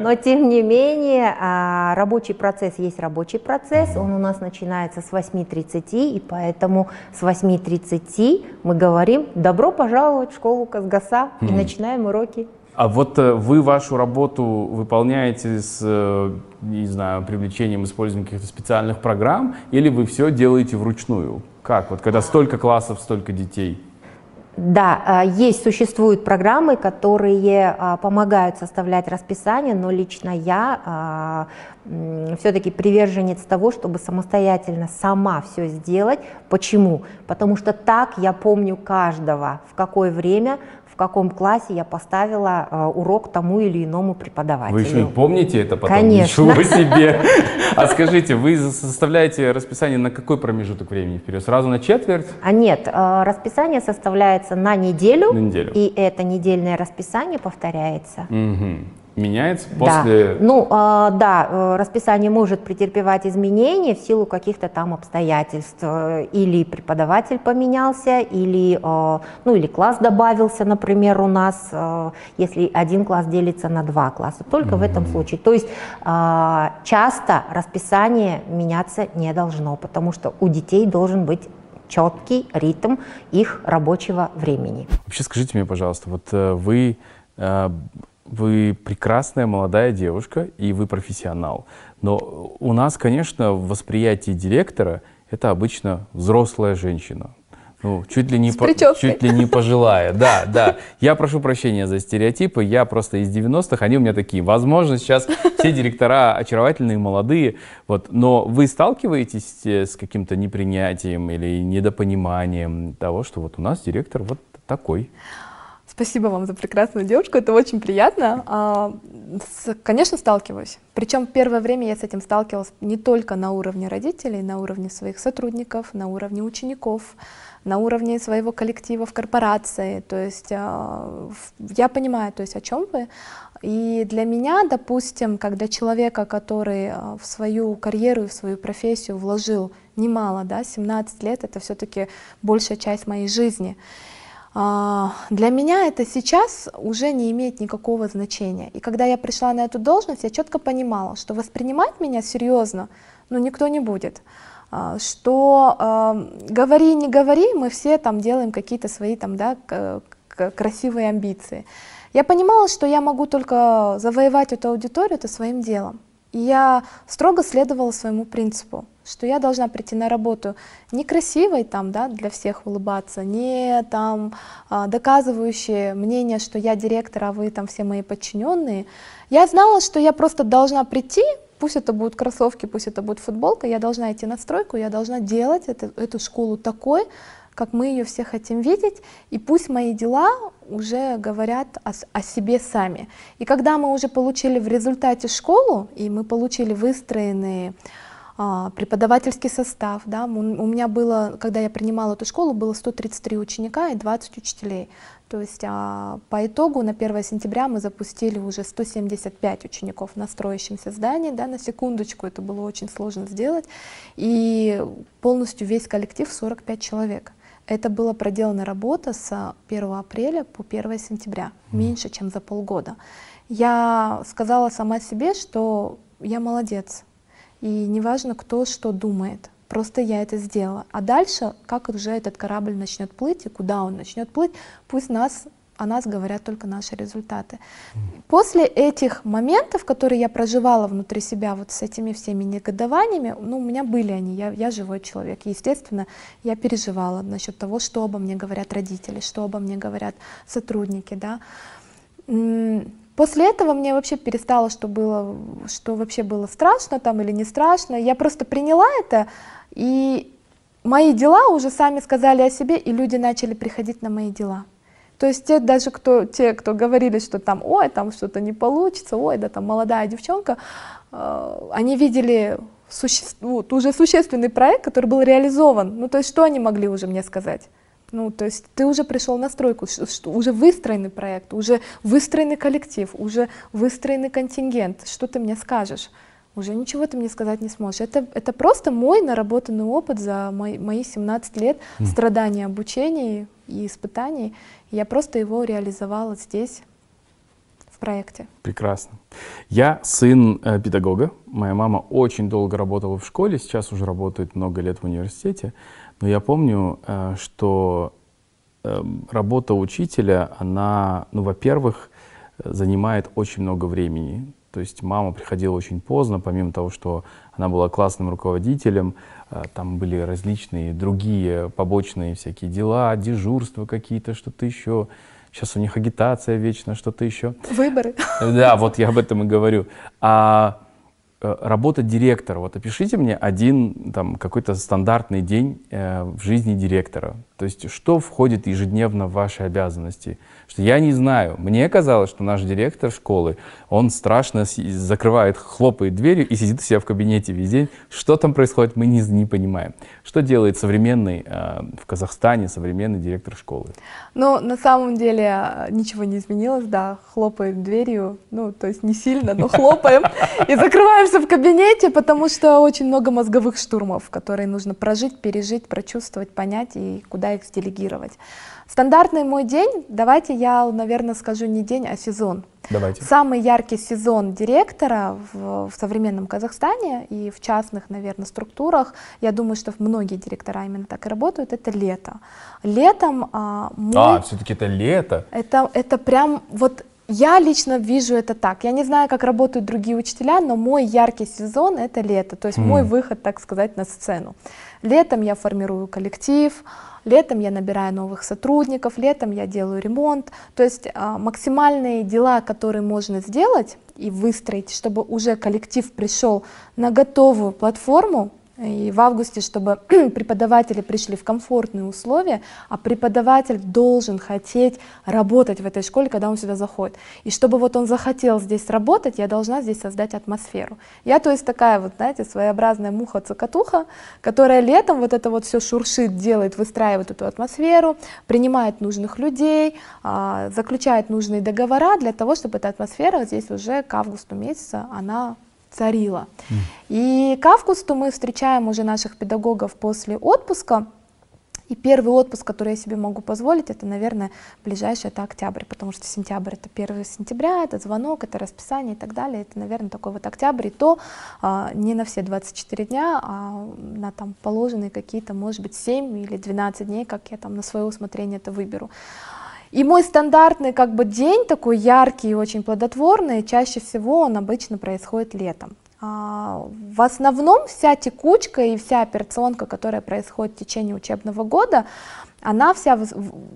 но тем не менее, а, рабочий процесс есть рабочий процесс, он у нас начинается с 8.30, и поэтому с 8.30 мы говорим «добро пожаловать в школу Казгаса» и начинаем уроки. А вот э, вы вашу работу выполняете с, э, не знаю, привлечением, использованием каких-то специальных программ, или вы все делаете вручную? Как? Вот когда столько классов, столько детей? Да, а, есть, существуют программы, которые а, помогают составлять расписание, но лично я все-таки приверженец того, чтобы самостоятельно сама все сделать. Почему? Потому что так я помню каждого, в какое время, в каком классе я поставила а, урок тому или иному преподавателю. Вы еще и помните это потом? Конечно. Ничего себе! А скажите, вы составляете расписание на какой промежуток времени вперед? Сразу на четверть? А нет, а, расписание составляется на неделю, На неделю. и это недельное расписание повторяется. Мгм. Меняется после... Да. Ну, а, да, э, расписание может претерпевать изменения в силу каких-то там обстоятельств. Э, Или преподаватель поменялся, или, э, ну, или класс добавился, например, у нас, э, если один класс делится на два класса. Только в этом случае. То есть а, часто расписание меняться не должно, потому что у детей должен быть четкий ритм их рабочего времени. Вообще скажите мне, пожалуйста, вот э, вы, э, вы прекрасная молодая девушка и вы профессионал, но у нас, конечно, в восприятии директора это обычно взрослая женщина, ну, чуть ли не, по, чуть ли не пожилая. Да, да. Я прошу прощения за стереотипы. Я просто из 90-х, они у меня такие. Возможно, сейчас все директора очаровательные, молодые. Вот. Но вы сталкиваетесь э, с каким-то непринятием или недопониманием того, что вот у нас директор вот такой? Спасибо вам за прекрасную девушку, это очень приятно. А, конечно, сталкиваюсь. Причем первое время я с этим сталкивалась не только на уровне родителей, на уровне своих сотрудников, на уровне учеников, на уровне своего коллектива в корпорации. То есть а, я понимаю, то есть о чем вы. И для меня, допустим, когда человека, который а, в свою карьеру и в свою профессию вложил немало, да, 17 лет, это все-таки большая часть моей жизни. А, для меня это сейчас уже не имеет никакого значения. И когда я пришла на эту должность, я четко понимала, что воспринимать меня серьезно, ну, никто не будет. А, что э, говори, не говори, мы все там делаем какие-то свои там, да, красивые амбиции. Я понимала, что я могу только завоевать эту аудиторию это своим делом. И я строго следовала своему принципу, что я должна прийти на работу не красивой там, да, для всех улыбаться, не там а, доказывающие мнение, что я директор, а вы там все мои подчиненные. Я знала, что я просто должна прийти, Пусть это будут кроссовки, пусть это будет футболка, я должна идти на стройку, я должна делать это, эту школу такой, как мы ее все хотим видеть, и пусть мои дела уже говорят о, о себе сами. И когда мы уже получили в результате школу, и мы получили выстроенные преподавательский состав, да, у, у меня было, когда я принимала эту школу, было 133 ученика и 20 учителей. То есть а, по итогу на 1 сентября мы запустили уже 175 учеников на строящемся здании, да, на секундочку, это было очень сложно сделать, и полностью весь коллектив 45 человек. Это была проделана работа с 1 апреля по 1 сентября, меньше, чем за полгода. Я сказала сама себе, что я молодец, и неважно, кто что думает. Просто я это сделала. А дальше, как уже этот корабль начнет плыть и куда он начнет плыть, пусть нас о нас говорят только наши результаты. После этих моментов, которые я проживала внутри себя вот с этими всеми негодованиями, ну, у меня были они, я, я живой человек. Естественно, я переживала насчет того, что обо мне говорят родители, что обо мне говорят сотрудники, да. После этого мне вообще перестало, что было, что вообще было страшно там или не страшно. Я просто приняла это, и мои дела уже сами сказали о себе, и люди начали приходить на мои дела. То есть те даже, кто, те, кто говорили, что там, ой, там что-то не получится, ой, да там молодая девчонка, э, они видели суще... вот, уже существенный проект, который был реализован. Ну, то есть что они могли уже мне сказать? Ну, то есть ты уже пришел на стройку, что, уже выстроенный проект, уже выстроенный коллектив, уже выстроенный контингент. Что ты мне скажешь? Уже ничего ты мне сказать не сможешь. Это, это просто мой наработанный опыт за мои, мои 17 лет mm. страданий, обучений и испытаний. Я просто его реализовала здесь, в проекте. Прекрасно. Я сын э, педагога. Моя мама очень долго работала в школе, сейчас уже работает много лет в университете. Но я помню, э, что эм, работа учителя, она, ну, во-первых, занимает очень много времени. То есть мама приходила очень поздно, помимо того, что она была классным руководителем, э, там были различные другие побочные всякие дела, дежурства какие-то, что-то еще. Сейчас у них агитация вечно, что-то еще. Выборы. Да, вот я об этом и говорю. А Э, работа директора. Вот опишите мне один там какой-то стандартный день э, в жизни директора. То есть что входит ежедневно в ваши обязанности? Что я не знаю. Мне казалось, что наш директор школы, он страшно закрывает, хлопает дверью и сидит у себя в кабинете весь день. Что там происходит, мы не, не понимаем. Что делает современный э, в Казахстане современный директор школы? Ну, на самом деле э, ничего не изменилось, да, хлопаем дверью, ну, то есть не сильно, но хлопаем и закрываем заперся в кабинете, потому что очень много мозговых штурмов, которые нужно прожить, пережить, прочувствовать, понять и куда их делегировать. Стандартный мой день, давайте я, наверное, скажу не день, а сезон. Давайте. Самый яркий сезон директора в, в современном Казахстане и в частных, наверное, структурах, я думаю, что многие директора именно так и работают, это лето. Летом а, мой... А, все-таки это лето. Это, это прям вот я лично вижу это так. Я не знаю, как работают другие учителя, но мой яркий сезон это лето, то есть mm. мой выход, так сказать, на сцену. Летом я формирую коллектив, летом я набираю новых сотрудников, летом я делаю ремонт. То есть а, максимальные дела, которые можно сделать и выстроить, чтобы уже коллектив пришел на готовую платформу, и в августе, чтобы преподаватели пришли в комфортные условия, а преподаватель должен хотеть работать в этой школе, когда он сюда заходит. И чтобы вот он захотел здесь работать, я должна здесь создать атмосферу. Я, то есть, такая вот, знаете, своеобразная муха-цокотуха, которая летом вот это вот все шуршит, делает, выстраивает эту атмосферу, принимает нужных людей, а, заключает нужные договора для того, чтобы эта атмосфера здесь уже к августу месяца, она царила. Mm. И к августу мы встречаем уже наших педагогов после отпуска. И первый отпуск, который я себе могу позволить, это, наверное, ближайший, это октябрь, потому что сентябрь это 1 сентября, это звонок, это расписание и так далее. Это, наверное, такой вот октябрь, и то а, не на все 24 дня, а на там положенные какие-то, может быть, 7 или 12 дней, как я там на свое усмотрение это выберу. И мой стандартный как бы день такой яркий и очень плодотворный, чаще всего он обычно происходит летом. А, в основном вся текучка и вся операционка, которая происходит в течение учебного года, она вся,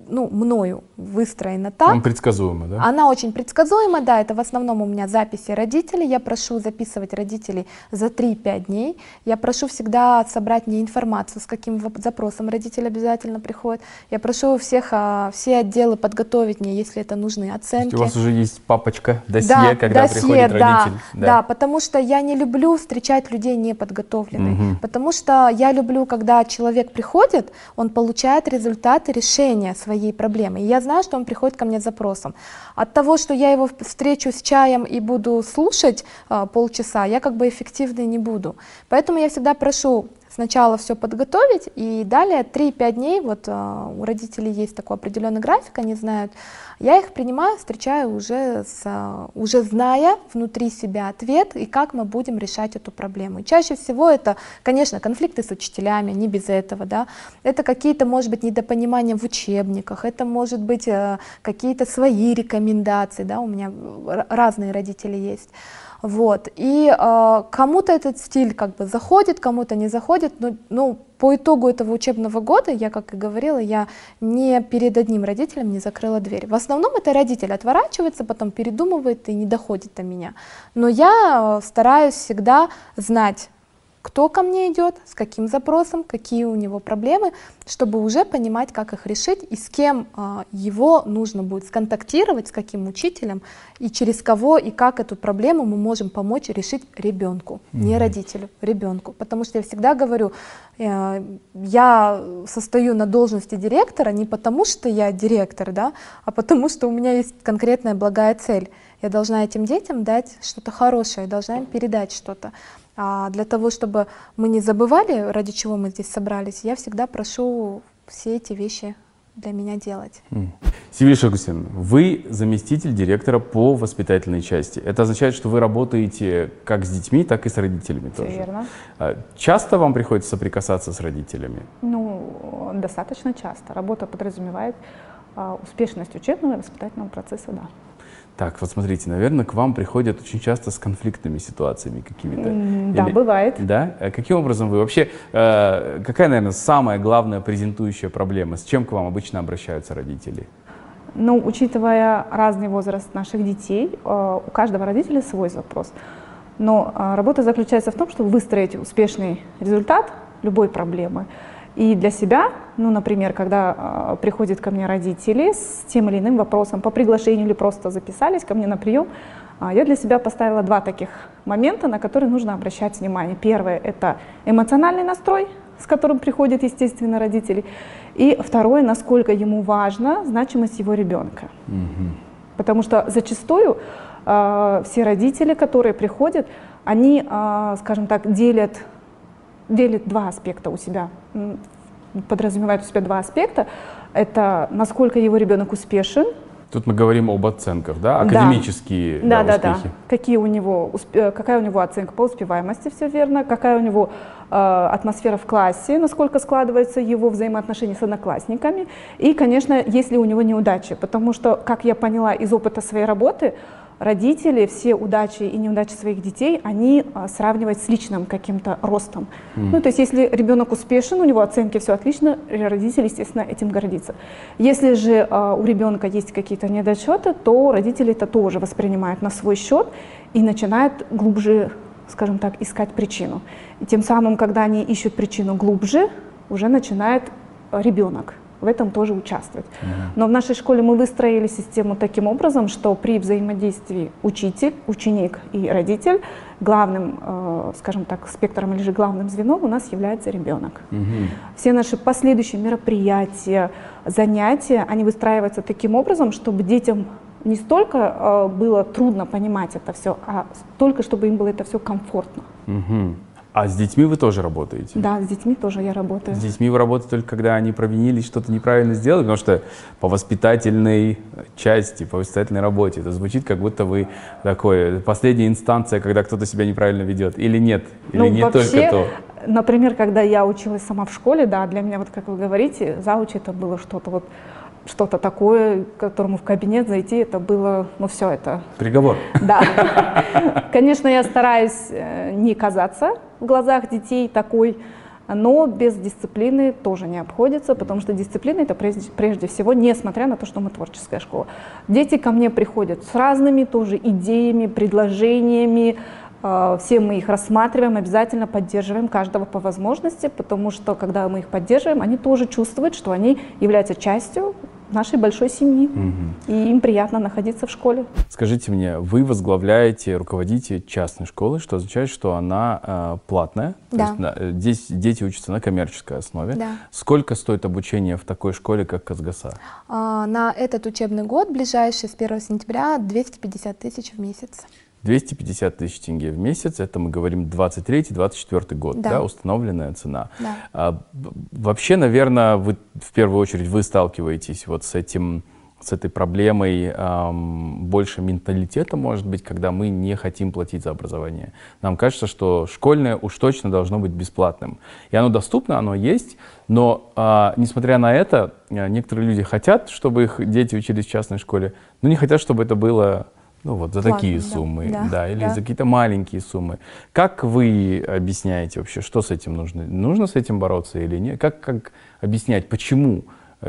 ну, мною выстроена так. Он предсказуема, да? Она очень предсказуема, да, это в основном у меня записи родителей, я прошу записывать родителей за 3-5 дней, я прошу всегда собрать мне информацию, с каким запросом родитель обязательно приходит, я прошу всех, а, все отделы подготовить мне, если это нужны оценки. у вас уже есть папочка, досье, да, когда досье, приходит да, родитель. Да. да, потому что я не люблю встречать людей неподготовленных, угу. потому что я люблю, когда человек приходит, он получает результат результаты решения своей проблемы. И я знаю, что он приходит ко мне с запросом. От того, что я его встречу с чаем и буду слушать а, полчаса, я как бы эффективной не буду. Поэтому я всегда прошу сначала все подготовить, и далее 3-5 дней, вот uh, у родителей есть такой определенный график, они знают, я их принимаю, встречаю уже, с, uh, уже зная внутри себя ответ и как мы будем решать эту проблему. Чаще всего это, конечно, конфликты с учителями, не без этого, да, это какие-то, может быть, недопонимания в учебниках, это может быть uh, какие-то свои рекомендации, да, у меня разные родители есть. Вот. И э, кому-то этот стиль как бы заходит, кому-то не заходит, но ну, по итогу этого учебного года, я, как и говорила, я не перед одним родителем не закрыла дверь. В основном это родитель отворачивается, потом передумывает и не доходит до меня. Но я стараюсь всегда знать, кто ко мне идет, с каким запросом, какие у него проблемы, чтобы уже понимать, как их решить и с кем а, его нужно будет сконтактировать, с каким учителем и через кого и как эту проблему мы можем помочь решить ребенку, mm-hmm. не родителю, ребенку. Потому что я всегда говорю, э, я состою на должности директора не потому, что я директор, да, а потому что у меня есть конкретная благая цель. Я должна этим детям дать что-то хорошее, должна им передать что-то. А для того, чтобы мы не забывали, ради чего мы здесь собрались, я всегда прошу все эти вещи для меня делать. Севиль Шагусин, вы заместитель директора по воспитательной части. Это означает, что вы работаете как с детьми, так и с родителями тоже. Верно. А часто вам приходится соприкасаться с родителями? Ну, достаточно часто. Работа подразумевает а, успешность учебного и воспитательного процесса, да. Так, вот смотрите, наверное, к вам приходят очень часто с конфликтными ситуациями какими-то. Да, Или... бывает. Да? А каким образом вы вообще, э, какая, наверное, самая главная презентующая проблема? С чем к вам обычно обращаются родители? Ну, учитывая разный возраст наших детей, э, у каждого родителя свой запрос. Но э, работа заключается в том, чтобы выстроить успешный результат любой проблемы – и для себя, ну, например, когда э, приходят ко мне родители с тем или иным вопросом по приглашению или просто записались ко мне на прием, э, я для себя поставила два таких момента, на которые нужно обращать внимание. Первое – это эмоциональный настрой, с которым приходят, естественно, родители. И второе – насколько ему важна значимость его ребенка. Угу. Потому что зачастую э, все родители, которые приходят, они, а, скажем так, делят, делят два аспекта у себя, подразумевают у себя два аспекта. Это насколько его ребенок успешен, Тут мы говорим об оценках, да, академические да, да, да, успехи. Да, Какие у него, э, какая у него оценка по успеваемости, все верно, какая у него э, атмосфера в классе, насколько складываются его взаимоотношения с одноклассниками, и, конечно, есть ли у него неудачи, потому что, как я поняла из опыта своей работы, родители все удачи и неудачи своих детей, они а, сравнивают с личным каким-то ростом. Mm. Ну, то есть если ребенок успешен, у него оценки все отлично, родитель, естественно, этим гордится. Если же а, у ребенка есть какие-то недочеты, то родители это тоже воспринимают на свой счет и начинают глубже, скажем так, искать причину. И тем самым, когда они ищут причину глубже, уже начинает ребенок в этом тоже участвовать. Но в нашей школе мы выстроили систему таким образом, что при взаимодействии учитель, ученик и родитель главным, э, скажем так, спектром или же главным звеном у нас является ребенок. Угу. Все наши последующие мероприятия, занятия, они выстраиваются таким образом, чтобы детям не столько э, было трудно понимать это все, а только чтобы им было это все комфортно. Угу. А с детьми вы тоже работаете? Да, с детьми тоже я работаю. С детьми вы работаете только когда они провинились, что-то неправильно сделали, потому что по воспитательной части, по воспитательной работе это звучит, как будто вы такой последняя инстанция, когда кто-то себя неправильно ведет. Или нет? Или ну, не вообще, только то? Например, когда я училась сама в школе, да, для меня, вот как вы говорите, зауч это было что-то вот что-то такое, к которому в кабинет зайти, это было, ну все это... Приговор. Да. Конечно, я стараюсь э, не казаться в глазах детей такой, но без дисциплины тоже не обходится, потому что дисциплина это прежде, прежде всего, несмотря на то, что мы творческая школа. Дети ко мне приходят с разными тоже идеями, предложениями, все мы их рассматриваем, обязательно поддерживаем каждого по возможности, потому что когда мы их поддерживаем, они тоже чувствуют, что они являются частью нашей большой семьи, угу. и им приятно находиться в школе. Скажите мне, вы возглавляете, руководите частной школой, что означает, что она э, платная, да. есть, на, здесь дети учатся на коммерческой основе. Да. Сколько стоит обучение в такой школе, как Казгаса? А, на этот учебный год, ближайший с 1 сентября, 250 тысяч в месяц. 250 тысяч тенге в месяц, это мы говорим 23-24 год, да. да, установленная цена. Да. А, вообще, наверное, вы в первую очередь вы сталкиваетесь вот с этим, с этой проблемой эм, больше менталитета, может быть, когда мы не хотим платить за образование. Нам кажется, что школьное уж точно должно быть бесплатным. И оно доступно, оно есть, но э, несмотря на это, э, некоторые люди хотят, чтобы их дети учились в частной школе, но не хотят, чтобы это было ну вот за Платно, такие да, суммы, да, да, или да. за какие-то маленькие суммы. Как вы объясняете вообще, что с этим нужно? Нужно с этим бороться или нет? Как, как объяснять, почему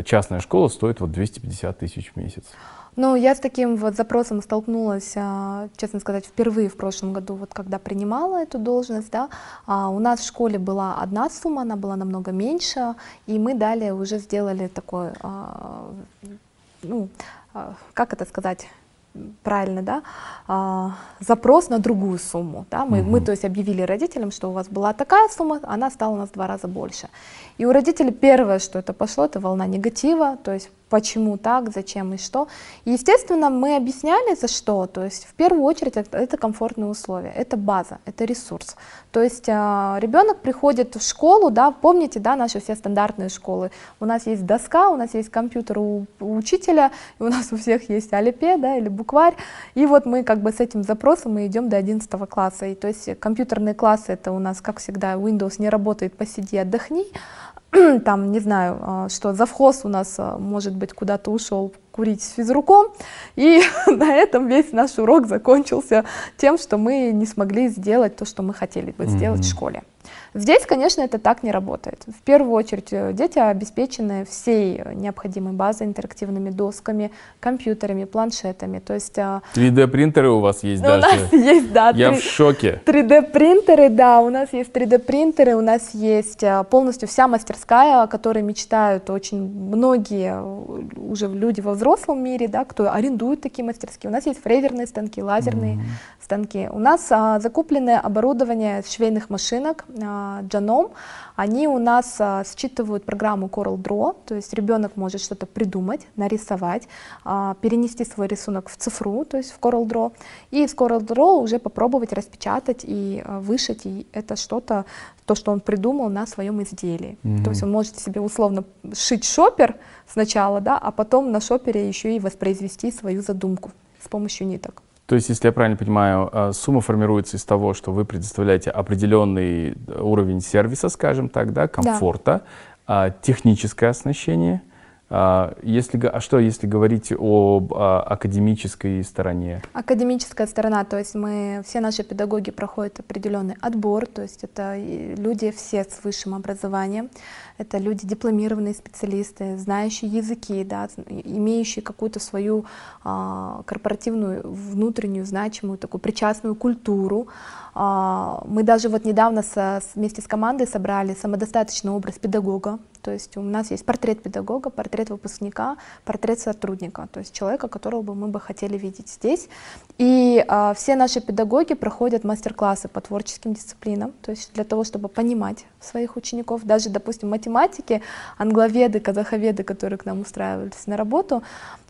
частная школа стоит вот 250 тысяч в месяц? Ну, я с таким вот запросом столкнулась, а, честно сказать, впервые в прошлом году, вот когда принимала эту должность, да, а, у нас в школе была одна сумма, она была намного меньше, и мы далее уже сделали такой, а, ну, как это сказать, правильно, да, а, запрос на другую сумму. Да? Мы, угу. мы, то есть, объявили родителям, что у вас была такая сумма, она стала у нас в два раза больше. И у родителей первое, что это пошло, это волна негатива, то есть почему так, зачем и что. И, естественно, мы объясняли, за что. То есть, в первую очередь, это, это комфортные условия, это база, это ресурс. То есть, э, ребенок приходит в школу, да, помните, да, наши все стандартные школы. У нас есть доска, у нас есть компьютер у, у учителя, у нас у всех есть алипе, да, или букварь. И вот мы как бы с этим запросом мы идем до 11 класса. И то есть, компьютерные классы, это у нас, как всегда, Windows не работает, посиди, отдохни. там, не знаю, а, что завхоз у нас, а, может быть, куда-то ушел курить с физруком, и на этом весь наш урок закончился тем, что мы не смогли сделать то, что мы хотели бы сделать mm-hmm. в школе. Здесь, конечно, это так не работает. В первую очередь э, дети обеспечены всей необходимой базой, интерактивными досками, компьютерами, планшетами. То есть 3D-принтеры э, у вас есть ну, даже? У нас есть, да. Я 3, в шоке. 3D-принтеры, да, у нас есть 3D-принтеры, у нас есть э, полностью вся мастерская, о которой мечтают очень многие уже люди во взрослом мире, да, кто арендует такие мастерские. У нас есть фрезерные станки, лазерные mm-hmm. Станки. У нас а, закупленное оборудование швейных машинок, а, Genome, они у нас а, считывают программу Coral Draw, то есть ребенок может что-то придумать, нарисовать, а, перенести свой рисунок в цифру, то есть в Coral Draw, и с Coral Draw уже попробовать распечатать и а, вышить, и это что-то, то, что он придумал на своем изделии. Mm-hmm. То есть он может себе условно шить шопер сначала, да, а потом на шопере еще и воспроизвести свою задумку с помощью ниток. То есть, если я правильно понимаю, э, сумма формируется из того, что вы предоставляете определенный уровень сервиса, скажем так, да, комфорта, да. техническое оснащение, а, если, а что, если говорить об а, академической стороне? Академическая сторона, то есть мы, все наши педагоги проходят определенный отбор, то есть это люди все с высшим образованием, это люди дипломированные специалисты, знающие языки, да, имеющие какую-то свою а, корпоративную внутреннюю значимую такую причастную культуру. А, мы даже вот недавно со, вместе с командой собрали самодостаточный образ педагога, то есть у нас есть портрет педагога, портрет выпускника, портрет сотрудника, то есть человека, которого бы мы бы хотели видеть здесь. И а, все наши педагоги проходят мастер-классы по творческим дисциплинам, то есть для того, чтобы понимать своих учеников. Даже, допустим, математики, англоведы, казаховеды, которые к нам устраивались на работу,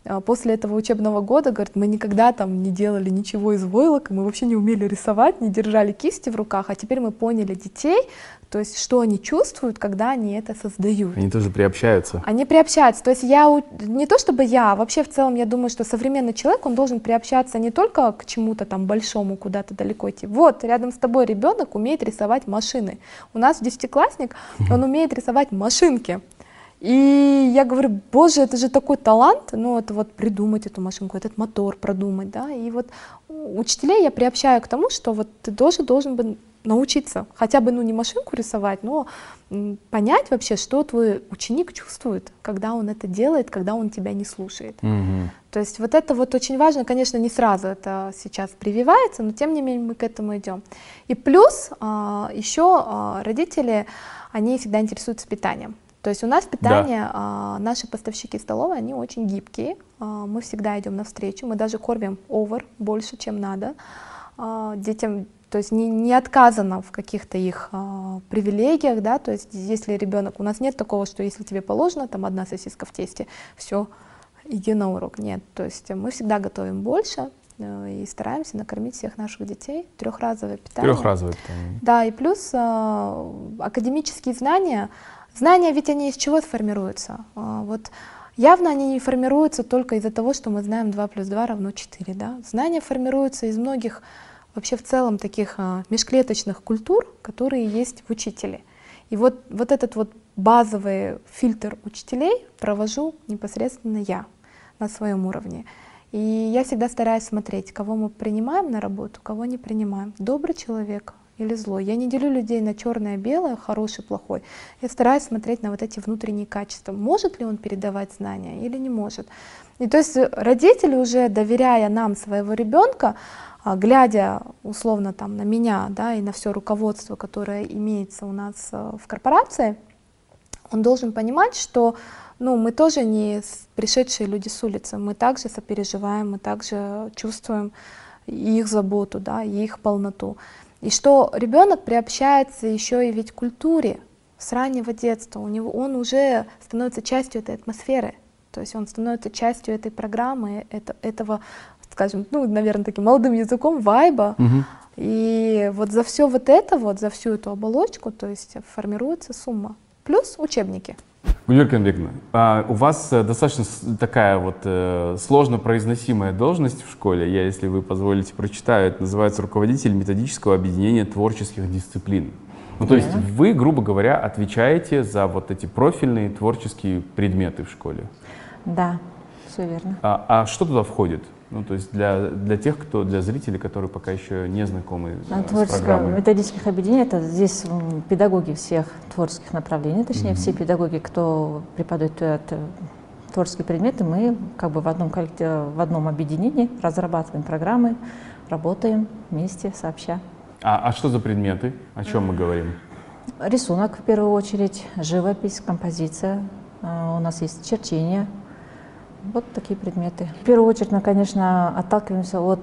а, после этого учебного года, говорят, мы никогда там не делали ничего из войлока, мы вообще не умели рисовать, не держали кисти в руках, а теперь мы поняли детей, то есть что они чувствуют, когда они это создают. Они тоже приобщаются. Они приобщаются. То есть я, не то чтобы я, а вообще в целом я думаю, что современный человек, он должен приобщаться не только к чему-то там большому, куда-то далеко идти. Вот, рядом с тобой ребенок умеет рисовать машины. У нас десятиклассник, он умеет рисовать машинки. И я говорю, боже, это же такой талант, ну это вот придумать эту машинку, этот мотор продумать, да, и вот учителей я приобщаю к тому, что вот ты тоже должен бы научиться хотя бы, ну, не машинку рисовать, но понять вообще, что твой ученик чувствует, когда он это делает, когда он тебя не слушает. Mm-hmm. То есть вот это вот очень важно, конечно, не сразу это сейчас прививается, но тем не менее мы к этому идем. И плюс а, еще а, родители, они всегда интересуются питанием. То есть у нас питание, да. а, наши поставщики столовой, они очень гибкие, а, мы всегда идем навстречу, мы даже кормим овер больше, чем надо. А, детям то есть не, не отказано в каких-то их а, привилегиях, да, то есть если ребенок, у нас нет такого, что если тебе положено там одна сосиска в тесте, все, иди на урок, нет, то есть мы всегда готовим больше, э, и стараемся накормить всех наших детей. Трехразовое питание. Трехразовое питание. Да, и плюс э, академические знания. Знания ведь они из чего формируются? Э, вот явно они не формируются только из-за того, что мы знаем 2 плюс 2 равно 4. Да? Знания формируются из многих вообще в целом таких а, межклеточных культур, которые есть в учителе. И вот, вот этот вот базовый фильтр учителей провожу непосредственно я на своем уровне. И я всегда стараюсь смотреть, кого мы принимаем на работу, кого не принимаем. Добрый человек или злой. Я не делю людей на черное, белое, хороший, плохой. Я стараюсь смотреть на вот эти внутренние качества. Может ли он передавать знания или не может. И то есть родители уже, доверяя нам своего ребенка, а, глядя условно там на меня, да, и на все руководство, которое имеется у нас э, в корпорации, он должен понимать, что ну, мы тоже не пришедшие люди с улицы, мы также сопереживаем, мы также чувствуем их заботу, да, их полноту. И что ребенок приобщается еще и ведь к культуре с раннего детства, у него, он уже становится частью этой атмосферы, то есть он становится частью этой программы, это, этого скажем, ну, наверное, таким молодым языком, вайба. Угу. И вот за все вот это, вот за всю эту оболочку, то есть формируется сумма. Плюс учебники. Гульвер Канбековна, а у вас э, достаточно такая вот э, сложно произносимая должность в школе. Я, если вы позволите, прочитаю. Это называется руководитель методического объединения творческих дисциплин. Ну, то есть вы, грубо говоря, отвечаете за вот эти профильные творческие предметы в школе. Да, все верно. А, а что туда входит? Ну, то есть для, для тех, кто, для зрителей, которые пока еще не знакомы а, с программой. методических объединений, это здесь педагоги всех творческих направлений, точнее, mm-hmm. все педагоги, кто преподает это, творческие предметы, мы как бы в одном, в одном объединении разрабатываем программы, работаем вместе, сообща. А, а что за предметы? О чем мы говорим? Рисунок в первую очередь, живопись, композиция. А, у нас есть черчение, вот такие предметы. В первую очередь мы, конечно, отталкиваемся от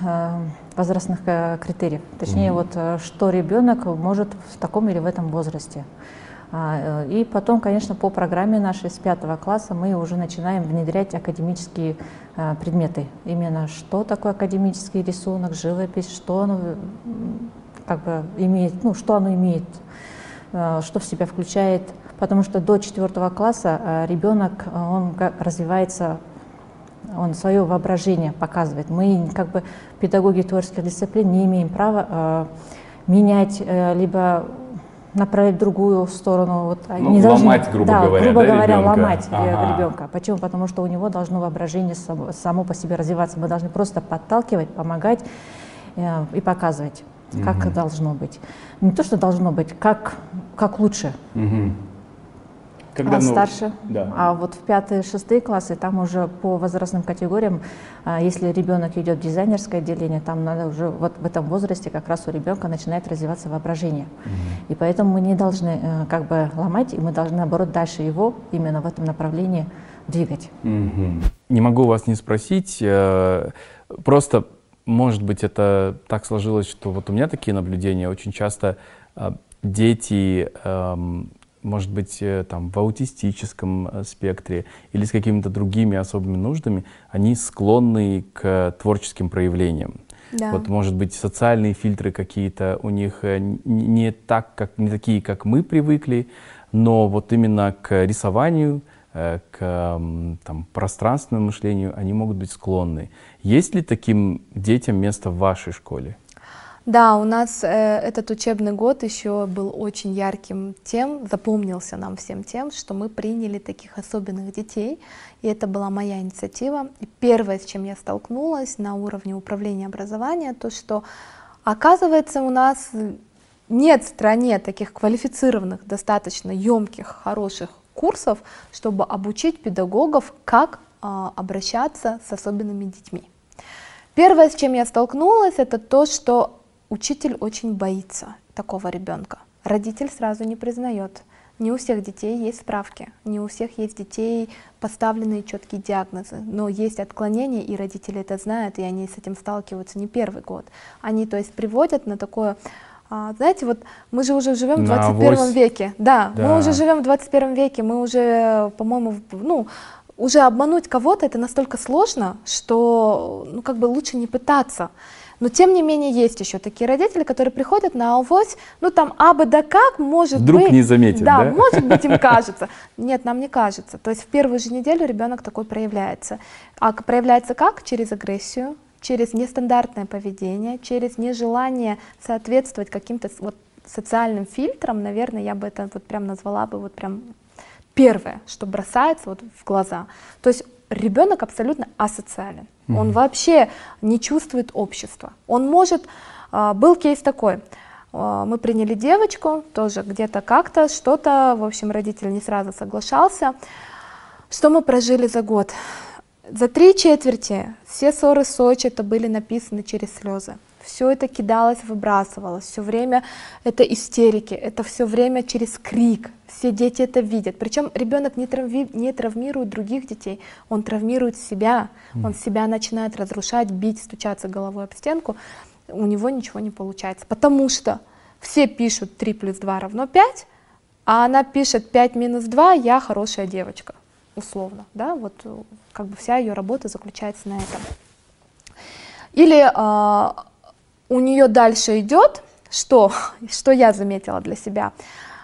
э, возрастных э, критериев. Точнее, mm-hmm. вот э, что ребенок может в таком или в этом возрасте. А, и потом, конечно, по программе нашей с пятого класса мы уже начинаем внедрять академические предметы. Именно что такое академический рисунок, живопись, что оно как бы имеет, ну, что оно имеет, что в себя включает. Потому что до четвертого класса ребенок, он развивается он свое воображение показывает. Мы, как бы, педагоги творческих дисциплин, не имеем права э, менять, э, либо направить в другую сторону. Вот, ну, не ломать, должны, грубо да, говоря, грубо да, говоря, ребенка? ломать э, ага. ребенка. Почему? Потому что у него должно воображение само, само по себе развиваться. Мы должны просто подталкивать, помогать э, и показывать, как угу. должно быть. Не то, что должно быть, как, как лучше. Угу. Когда, а, ну, старше. Да. А вот в пятые, шестые классы, там уже по возрастным категориям, а, если ребенок идет в дизайнерское отделение, там надо уже вот в этом возрасте как раз у ребенка начинает развиваться воображение. Угу. И поэтому мы не должны э, как бы ломать, и мы должны, наоборот, дальше его именно в этом направлении двигать. Угу. Не могу вас не спросить, э, просто, может быть, это так сложилось, что вот у меня такие наблюдения очень часто э, дети эм, может быть, э, там, в аутистическом э, спектре или с какими-то другими особыми нуждами, они склонны к творческим проявлениям. Да. Вот, может быть, социальные фильтры какие-то у них э, не, так, как, не такие, как мы привыкли, но вот именно к рисованию, к там, пространственному мышлению они могут быть склонны. Есть ли таким детям место в вашей школе? Да, у нас э, этот учебный год еще был очень ярким тем, запомнился нам всем тем, что мы приняли таких особенных детей, и это была моя инициатива. И первое, с чем я столкнулась на уровне управления образования, то что оказывается у нас нет в стране таких квалифицированных, достаточно емких, хороших курсов, чтобы обучить педагогов, как э, обращаться с особенными детьми. Первое, с чем я столкнулась, это то, что Учитель очень боится такого ребенка. Родитель сразу не признает. Не у всех детей есть справки, не у всех есть детей поставленные четкие диагнозы, но есть отклонения, и родители это знают, и они с этим сталкиваются не первый год. Они, то есть, приводят на такое а, знаете, вот мы же уже живем в 21 авось. веке. Да, да, мы уже живем в 21 веке, мы уже, по-моему, ну, уже обмануть кого-то это настолько сложно, что, ну, как бы лучше не пытаться. Но тем не менее есть еще такие родители, которые приходят на авось, ну там а бы да как, может Вдруг быть. не заметит, да? Да, может быть им кажется. Нет, нам не кажется. То есть в первую же неделю ребенок такой проявляется. А проявляется как? Через агрессию, через нестандартное поведение, через нежелание соответствовать каким-то вот социальным фильтрам, наверное, я бы это вот прям назвала бы вот прям первое, что бросается вот в глаза. То есть ребенок абсолютно асоциален. Mm-hmm. Он вообще не чувствует общества. Он может... А, был кейс такой. А, мы приняли девочку, тоже где-то как-то, что-то, в общем, родитель не сразу соглашался. Что мы прожили за год? За три четверти все ссоры Сочи это были написаны через слезы все это кидалось, выбрасывалось, все время это истерики, это все время через крик, все дети это видят. Причем ребенок не, травми, не травмирует других детей, он травмирует себя, он себя начинает разрушать, бить, стучаться головой об стенку, у него ничего не получается, потому что все пишут 3 плюс 2 равно 5, а она пишет 5 минус 2, я хорошая девочка, условно, да, вот как бы вся ее работа заключается на этом. Или э, у нее дальше идет, что, что я заметила для себя,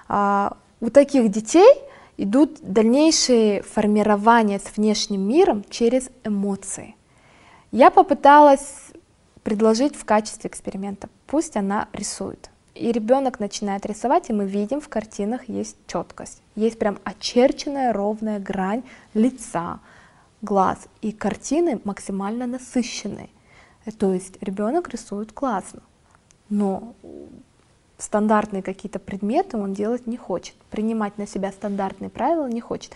а, у таких детей идут дальнейшие формирования с внешним миром через эмоции. Я попыталась предложить в качестве эксперимента, пусть она рисует. И ребенок начинает рисовать, и мы видим в картинах есть четкость. Есть прям очерченная ровная грань лица, глаз. И картины максимально насыщенные. То есть ребенок рисует классно, но стандартные какие-то предметы он делать не хочет, принимать на себя стандартные правила не хочет.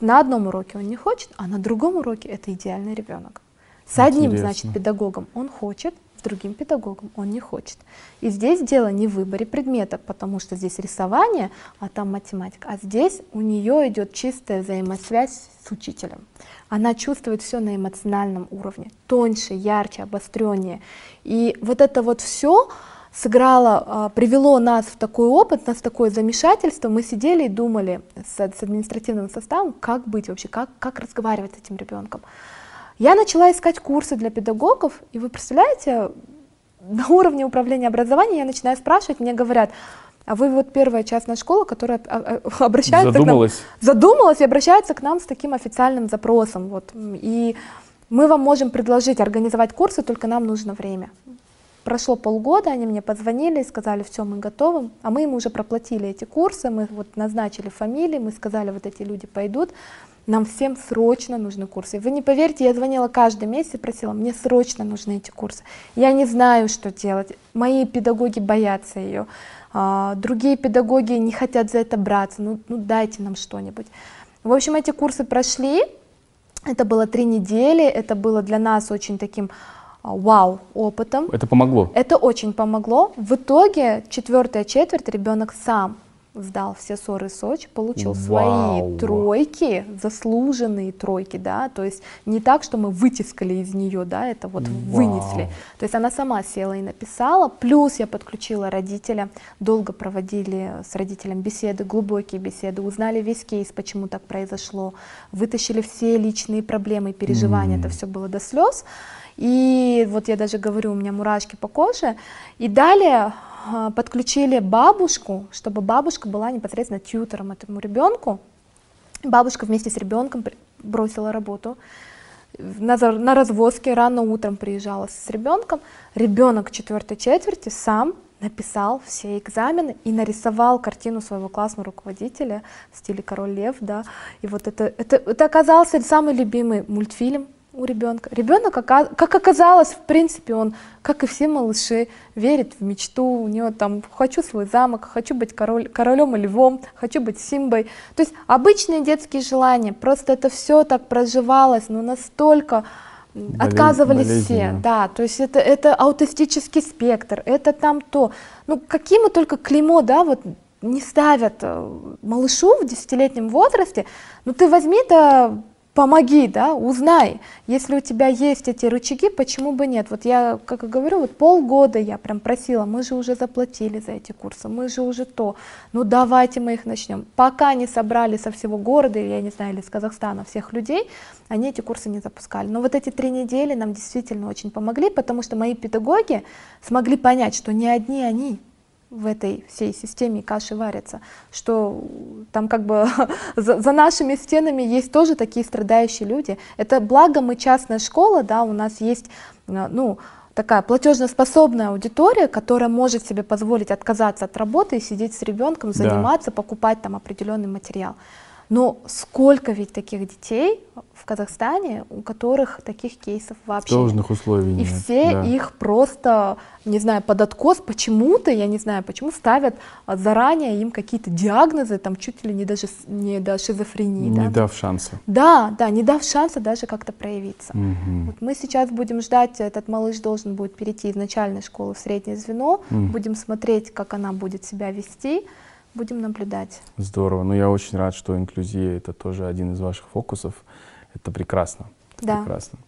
На одном уроке он не хочет, а на другом уроке это идеальный ребенок. С одним, Интересно. значит, педагогом он хочет, другим педагогом он не хочет. И здесь дело не в выборе предметов, потому что здесь рисование, а там математика. А здесь у нее идет чистая взаимосвязь с учителем. Она чувствует все на эмоциональном уровне, тоньше, ярче, обостреннее. И вот это вот все сыграло, а, привело нас в такой опыт, нас в такое замешательство. Мы сидели и думали с, с административным составом, как быть вообще, как, как разговаривать с этим ребенком. Я начала искать курсы для педагогов, и вы представляете, на уровне управления образованием я начинаю спрашивать, мне говорят, а вы вот первая частная школа, которая а, обращается задумалась. к нам, задумалась и обращается к нам с таким официальным запросом, вот, и мы вам можем предложить организовать курсы, только нам нужно время. Прошло полгода, они мне позвонили и сказали, все, мы готовы, а мы им уже проплатили эти курсы, мы вот назначили фамилии, мы сказали, вот эти люди пойдут, нам всем срочно нужны курсы. Вы не поверите, я звонила каждый месяц и просила, мне срочно нужны эти курсы. Я не знаю, что делать. Мои педагоги боятся ее, а, другие педагоги не хотят за это браться. Ну, ну дайте нам что-нибудь. В общем, эти курсы прошли. Это было три недели. Это было для нас очень таким а, вау опытом. Это помогло? Это очень помогло. В итоге четвертая четверть ребенок сам сдал все ссоры Сочи, получил Вау. свои тройки, заслуженные тройки, да, то есть не так, что мы вытискали из нее, да, это вот Вау. вынесли. То есть она сама села и написала, плюс я подключила родителя, долго проводили с родителем беседы, глубокие беседы, узнали весь кейс, почему так произошло, вытащили все личные проблемы, переживания, М. это все было до слез. И вот я даже говорю, у меня мурашки по коже. И далее подключили бабушку, чтобы бабушка была непосредственно тьютором этому ребенку. Бабушка вместе с ребенком бросила работу. На, на развозке рано утром приезжала с ребенком. Ребенок четвертой четверти сам написал все экзамены и нарисовал картину своего классного руководителя в стиле Король Лев, да. И вот это, это, это оказался самый любимый мультфильм у ребенка. Ребенок, как оказалось, в принципе, он, как и все малыши, верит в мечту. У него там «хочу свой замок», «хочу быть король, королем и львом», «хочу быть Симбой». То есть обычные детские желания. Просто это все так проживалось, но настолько м, Боле- отказывались все. болезненно. Да, то есть это, это аутистический спектр, это там то. Ну, какие мы только клеймо, да, вот не ставят э, малышу в десятилетнем возрасте, ну ты возьми-то помоги, да, узнай, если у тебя есть эти рычаги, почему бы нет? Вот я, как и говорю, вот полгода я прям просила, мы же уже заплатили за эти курсы, мы же уже то, ну давайте мы их начнем. Пока не собрали со всего города, я не знаю, или из Казахстана всех людей, они эти курсы не запускали. Но вот эти три недели нам действительно очень помогли, потому что мои педагоги смогли понять, что не одни они, в этой всей системе каши варятся, что там как бы за, за нашими стенами есть тоже такие страдающие люди. Это благо мы частная школа, да, у нас есть, э, ну, такая платежноспособная аудитория, которая может себе позволить отказаться от работы и сидеть с ребенком, Да. заниматься, покупать там определенный материал. Но сколько ведь таких детей в Казахстане, у которых таких кейсов вообще нет? Должных условий И нет. все да. их просто, не знаю, под откос почему-то, я не знаю, почему ставят а, заранее им какие-то диагнозы, там чуть ли не даже не до шизофрении. не да? дав шанса. да, да, не дав шанса даже как-то проявиться. Мгм. Вот мы сейчас будем ждать, этот малыш должен будет перейти из начальной школы в среднее звено, Мгм. будем смотреть, как она будет себя вести, будем наблюдать. Здорово. Ну, я очень рад, что инклюзия — это тоже один из ваших фокусов. Это прекрасно. Да. Прекрасно.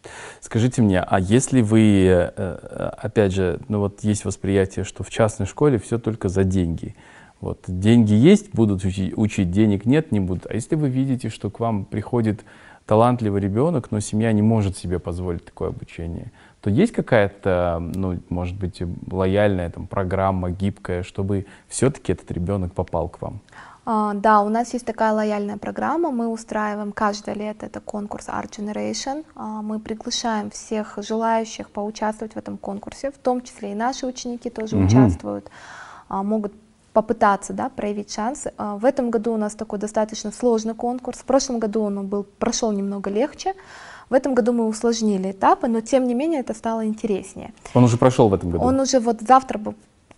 Скажите мне, а если вы, э, э, опять же, ну вот есть восприятие, что в частной школе все только за деньги. Вот деньги есть, будут учить, учить, денег нет, не будут. А если вы видите, что к вам приходит талантливый ребенок, но семья не может себе позволить такое обучение, то есть какая-то, ну, может быть, лояльная там, программа, гибкая, чтобы все-таки этот ребенок попал к вам? А, Да, у нас есть такая лояльная программа. Мы устраиваем каждое лето это конкурс Art Generation. А, Мы приглашаем всех желающих поучаствовать в этом конкурсе, в том числе и наши ученики тоже Мгм. участвуют, а, могут попытаться да, проявить шансы. В этом году у нас такой достаточно сложный конкурс. В прошлом году он был, прошел немного легче. В этом году мы усложнили этапы, но тем не менее это стало интереснее. Он уже прошел в этом году? Он уже вот завтра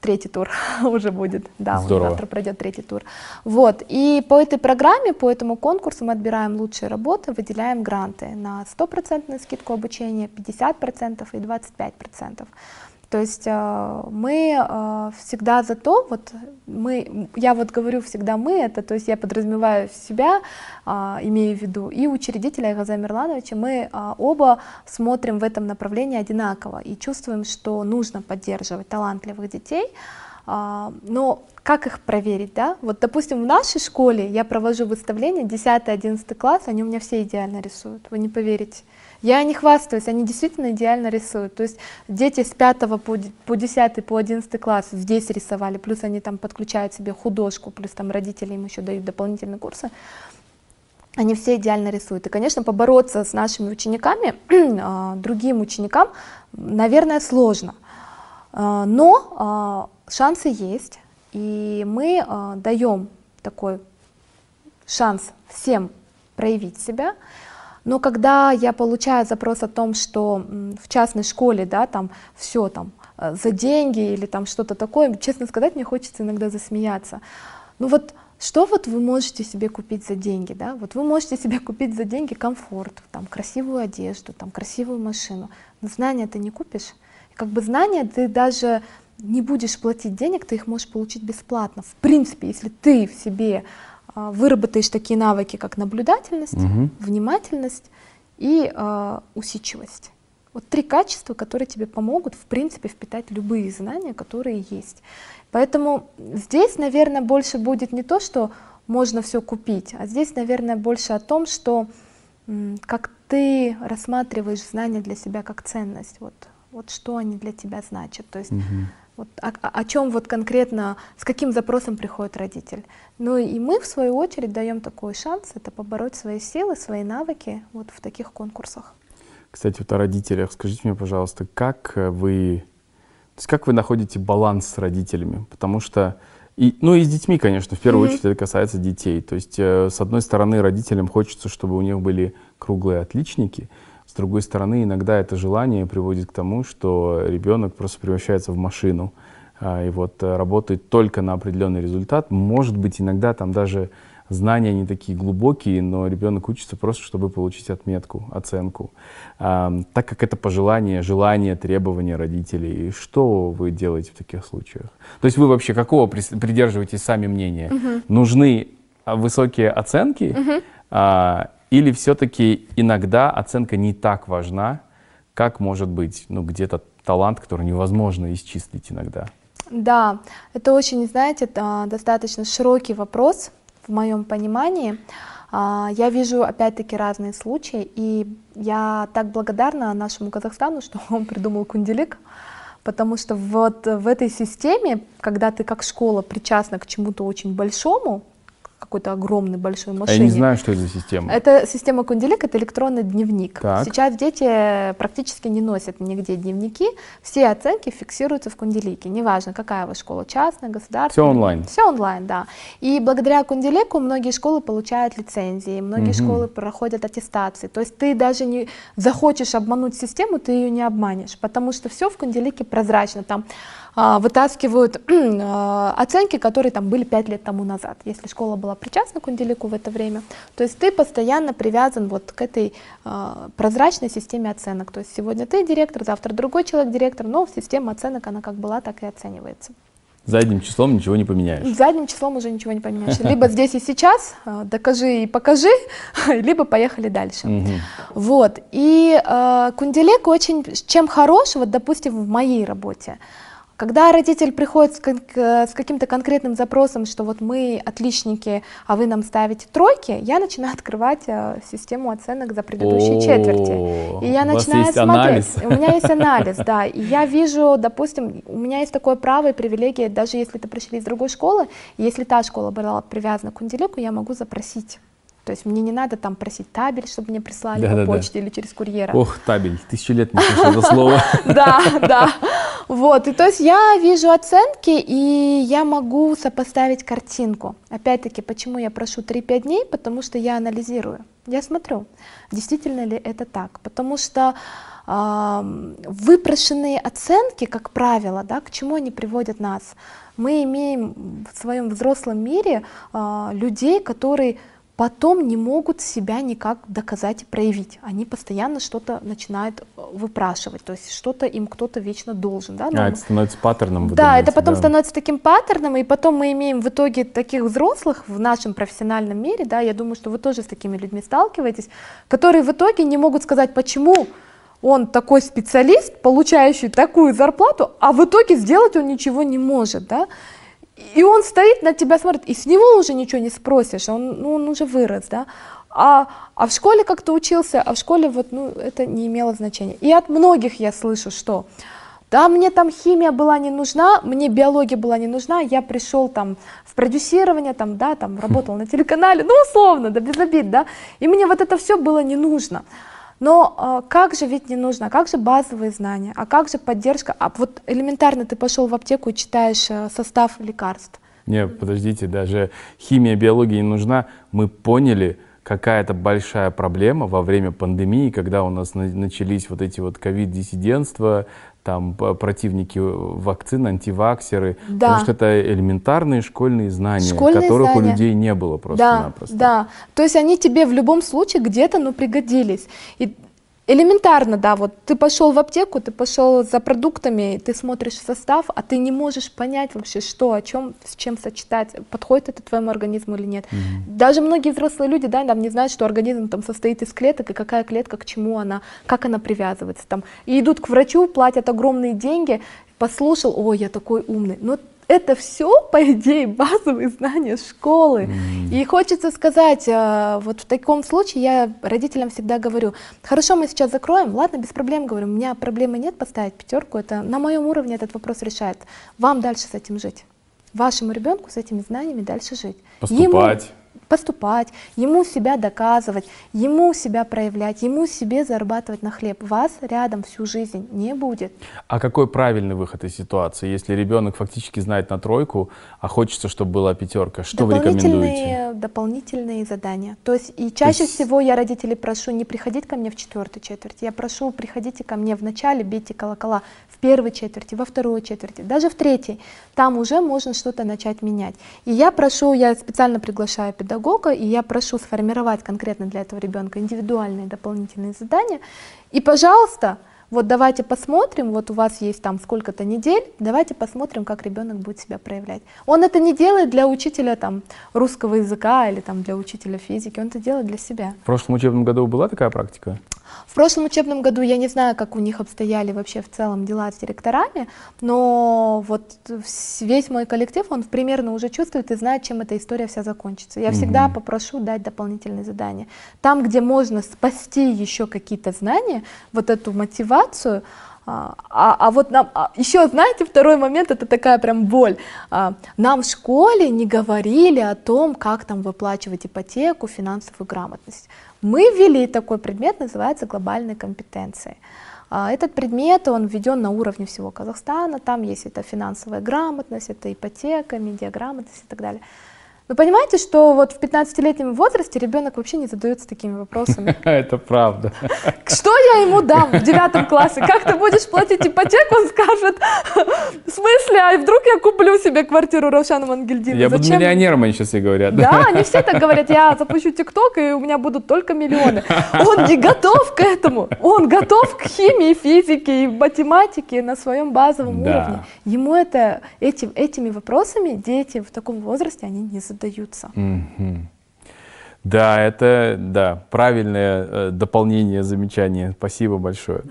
третий тур уже будет, да, Здорово. завтра пройдет третий тур. Вот, и по этой программе, по этому конкурсу мы отбираем лучшие работы, выделяем гранты на 100% скидку обучения, 50% и 25%. То есть э, мы э, всегда за то, вот мы, я вот говорю всегда мы, это, то есть я подразумеваю себя, э, имею в виду, и учредителя Газа Мирлановича, мы оба смотрим в этом направлении одинаково и чувствуем, что нужно поддерживать талантливых детей, но как их проверить, да? Вот, допустим, в нашей школе я провожу выставление, 10-11 класс, они у меня все идеально рисуют, вы не поверите. Я не хвастаюсь, они действительно идеально рисуют. То есть дети с 5 по, по 10 по 11 класс здесь рисовали, плюс они там подключают себе художку, плюс там родители им еще дают дополнительные курсы. Они все идеально рисуют. И, конечно, побороться с нашими учениками, а, другим ученикам, наверное, сложно. А, но а, шансы есть, и мы даем такой шанс всем проявить себя. Но когда я получаю запрос о том, что в частной школе, да, там все там э, за деньги или там что-то такое, честно сказать, мне хочется иногда засмеяться. Ну вот что вот вы можете себе купить за деньги, да? Вот вы можете себе купить за деньги комфорт, там красивую одежду, там красивую машину. Но знания ты не купишь. Как бы знания ты даже не будешь платить денег, ты их можешь получить бесплатно. В принципе, если ты в себе выработаешь такие навыки, как наблюдательность, угу. внимательность и э, усидчивость. Вот три качества, которые тебе помогут, в принципе, впитать любые знания, которые есть. Поэтому здесь, наверное, больше будет не то, что можно все купить, а здесь, наверное, больше о том, что как ты рассматриваешь знания для себя как ценность, вот, вот что они для тебя значат. То есть угу. Вот о, о чем вот конкретно, с каким запросом приходит родитель. Ну и мы, в свою очередь, даем такой шанс, это побороть свои силы, свои навыки вот в таких конкурсах. Кстати, вот о родителях, скажите мне, пожалуйста, как вы, то есть как вы находите баланс с родителями? Потому что, и, ну и с детьми, конечно, в первую mm-hmm. очередь это касается детей. То есть, э, с одной стороны, родителям хочется, чтобы у них были круглые отличники, с другой стороны, иногда это желание приводит к тому, что ребенок просто превращается в машину а, и вот э, работает только на определенный результат. Может быть, иногда там даже знания не такие глубокие, но ребенок учится просто, чтобы получить отметку, оценку. А, так как это пожелание, желание, требования родителей, что вы делаете в таких случаях? То есть вы вообще какого придерживаетесь сами мнения? Угу. Нужны а, высокие оценки угу. а, или все-таки иногда оценка не так важна, как может быть ну, где-то талант, который невозможно исчислить иногда? Да, это очень, знаете, достаточно широкий вопрос в моем понимании. А, я вижу, опять-таки, разные случаи, и я так благодарна нашему Казахстану, что он придумал кунделик, потому что вот в этой системе, когда ты как школа причастна к чему-то очень большому, какой-то огромной большой машине. А я не знаю, что это за система. Это система Кунделик, это электронный дневник. Так. Сейчас дети практически не носят нигде дневники, все оценки фиксируются в Кунделике, неважно, какая вы школа, частная, государственная. Все онлайн. Все онлайн, да. И благодаря Кунделику многие школы получают лицензии, многие угу. школы проходят аттестации. То есть ты даже не захочешь обмануть систему, ты ее не обманешь, потому что все в Кунделике прозрачно. Там вытаскивают а, оценки, которые там были пять лет тому назад, если школа была причастна к Кунделику в это время. То есть ты постоянно привязан вот к этой а, прозрачной системе оценок. То есть сегодня ты директор, завтра другой человек директор, но система оценок, она как была, так и оценивается. Задним числом ничего не поменяешь. Задним числом уже ничего не поменяешь. Либо здесь и сейчас, докажи и покажи, либо поехали дальше. Угу. Вот. И э, Кунделек очень, чем хорош, вот допустим, в моей работе, когда родитель приходит с, каким-то конкретным запросом, что вот мы отличники, а вы нам ставите тройки, я начинаю открывать э, систему оценок за предыдущие четверти. И я начинаю смотреть. Анализ. У меня есть анализ, да. И я вижу, допустим, у меня есть такое право и привилегия, даже если это пришли из другой школы, если та школа была привязана к кунделику, я могу запросить то есть мне не надо там просить табель, чтобы мне прислали да, по да, почте да. или через курьера. Ох, табель, тысячу лет не слышал это слово. Да, да. Вот, и то есть я вижу оценки, и я могу сопоставить картинку. Опять-таки, почему я прошу 3-5 дней? Потому что я анализирую. Я смотрю, действительно ли это так. Потому что э, выпрошенные оценки, как правило, да, к чему они приводят нас? Мы имеем в своем взрослом мире э, людей, которые потом не могут себя никак доказать и проявить. Они постоянно что-то начинают э, выпрашивать, то есть что-то им кто-то вечно должен. Да? А, Но это становится паттерном. да, думаете, это потом да. становится таким паттерном, и потом мы имеем в итоге таких взрослых в нашем профессиональном мире, да, я думаю, что вы тоже с такими людьми сталкиваетесь, которые в итоге не могут сказать, почему он такой специалист, получающий такую зарплату, а в итоге сделать он ничего не может, да. И он стоит на тебя, смотрит, и с него уже ничего не спросишь, он, ну, он уже вырос, да. А, а в школе как-то учился, а в школе вот, ну, это не имело значения. И от многих я слышу, что да, мне там химия была не нужна, мне биология была не нужна, я пришел там в продюсирование, там, да, там работал на телеканале, ну, условно, да, без обид, да, и мне вот это все было не нужно. Но а, как же ведь не нужно, как же базовые знания, а как же поддержка, а вот элементарно ты пошел в аптеку и читаешь э, состав лекарств, Не, подождите, даже химия, биология не нужна. Мы поняли, какая это большая проблема во время пандемии, когда у нас на- начались вот эти вот ковид-диссидентства, там противники вакцин, антиваксеры, Да. потому что это элементарные школьные знания, Школьные которых знания. у людей не было Да, просто-напросто. да. То есть они тебе в любом случае где-то, ну, пригодились. И элементарно, да, вот ты пошел в аптеку, ты пошел за продуктами, ты смотришь состав, а ты не можешь понять вообще, что, о чем, с чем сочетать, подходит это твоему организму или нет. Даже многие взрослые люди, да, там не знают, что организм там состоит из клеток, и какая клетка к чему она, как она привязывается там. И идут к врачу, платят огромные деньги, послушал, ой, я такой умный. Но это все, по идее, базовые знания школы. И хочется сказать, э, вот в таком случае я родителям всегда говорю, хорошо, мы сейчас закроем, ладно, без проблем, говорю, у меня проблемы нет поставить пятерку, это на моем уровне этот вопрос решает. Вам дальше с этим жить. Вашему ребенку с этими знаниями дальше жить. Ему- Поступать. ему себя доказывать, ему себя проявлять, ему себе зарабатывать на хлеб. Вас рядом всю жизнь не будет. А какой правильный выход из ситуации, если ребенок фактически знает на тройку, а хочется, чтобы была пятерка? Что вы рекомендуете? дополнительные, задания. То есть и чаще есть- всего я родителей прошу не приходить ко мне в четвертой четверти, я прошу приходите ко мне в начале, бейте колокола в первой четверти, во второй четверти, даже в третьей. Там уже можно что-то начать менять. И я прошу, я специально приглашаю педагога, и я прошу сформировать конкретно для этого ребенка индивидуальные дополнительные задания. И, пожалуйста, вот давайте посмотрим, вот у вас есть там сколько-то недель, давайте посмотрим, как ребенок будет себя проявлять. Он это не делает для учителя там русского языка или там для учителя физики, он это делает для себя. В прошлом учебном году была такая практика? В прошлом учебном году я не знаю, как у них обстояли вообще в целом дела с директорами, но вот весь мой коллектив, он примерно уже чувствует и знает, чем эта история вся закончится. Я всегда попрошу дать дополнительные задания. Там, где можно спасти еще какие-то знания, вот эту мотивацию, а, а, а вот нам а, еще, знаете, второй момент, это такая прям боль. А, нам в школе не говорили о том, как там выплачивать ипотеку, финансовую грамотность. Мы ввели такой предмет, называется глобальные компетенции. А, Этот предмет, он введен на уровне всего Казахстана, там есть это финансовая грамотность, это ипотека, медиаграмотность и так далее. Вы понимаете, что вот в 15-летнем возрасте ребенок вообще не задается такими вопросами. Это правда. Что я ему дам в девятом классе? Как ты будешь платить ипотеку? Он скажет, в смысле, а вдруг я куплю себе квартиру Рошана Мангельдина? Я буду Зачем? миллионером, они сейчас и говорят. Да, они все так говорят, я запущу ТикТок, и у меня будут только миллионы. Он не готов к этому. Он готов к химии, физике и математике на своем базовом Да. уровне. Ему это, этим, этими вопросами дети в таком возрасте, они не задаются. Мгм. Да, это да, правильное э, дополнение, замечание. Спасибо большое.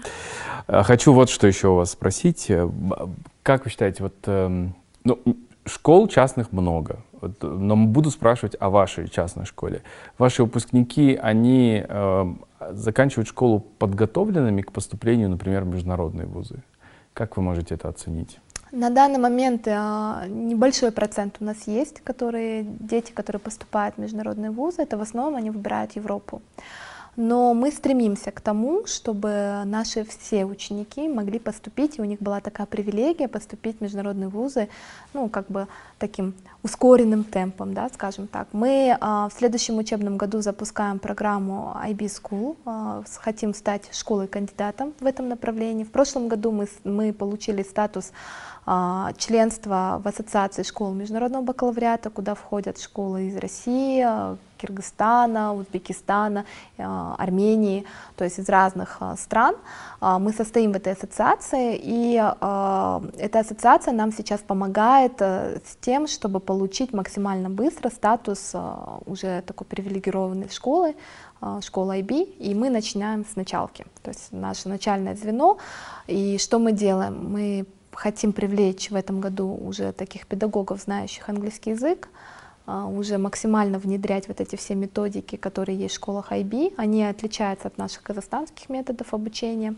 Э, Хочу вот что еще у вас спросить. Э, Как вы считаете, вот эм, ну, школ частных много, вот, э, но буду спрашивать о вашей частной школе. Ваши выпускники, они эм, заканчивают школу подготовленными к поступлению, например, в международные вузы. Как вы можете это оценить? На данный момент а, небольшой процент у нас есть, которые, дети, которые поступают в международные вузы, это в основном они выбирают Европу. Но мы стремимся к тому, чтобы наши все ученики могли поступить, и у них была такая привилегия поступить в международные вузы, ну, как бы таким ускоренным темпом, да, скажем так. Мы а, в следующем учебном году запускаем программу IB School, а, хотим стать школой-кандидатом в этом направлении. В прошлом году мы, мы получили статус а, членства в Ассоциации школ международного бакалавриата, куда входят школы из России, Киргизстана, Узбекистана, а, Армении, то есть из разных а, стран. А, мы состоим в этой ассоциации, и эта ассоциация нам сейчас помогает э, с тем, чтобы получить максимально быстро статус уже такой привилегированной школы, школа IB, и мы начинаем с началки, то есть наше начальное звено. И что мы делаем? Мы хотим привлечь в этом году уже таких педагогов, знающих английский язык, а, уже максимально внедрять вот эти все методики, которые есть в школах IB. Они отличаются от наших казахстанских методов обучения.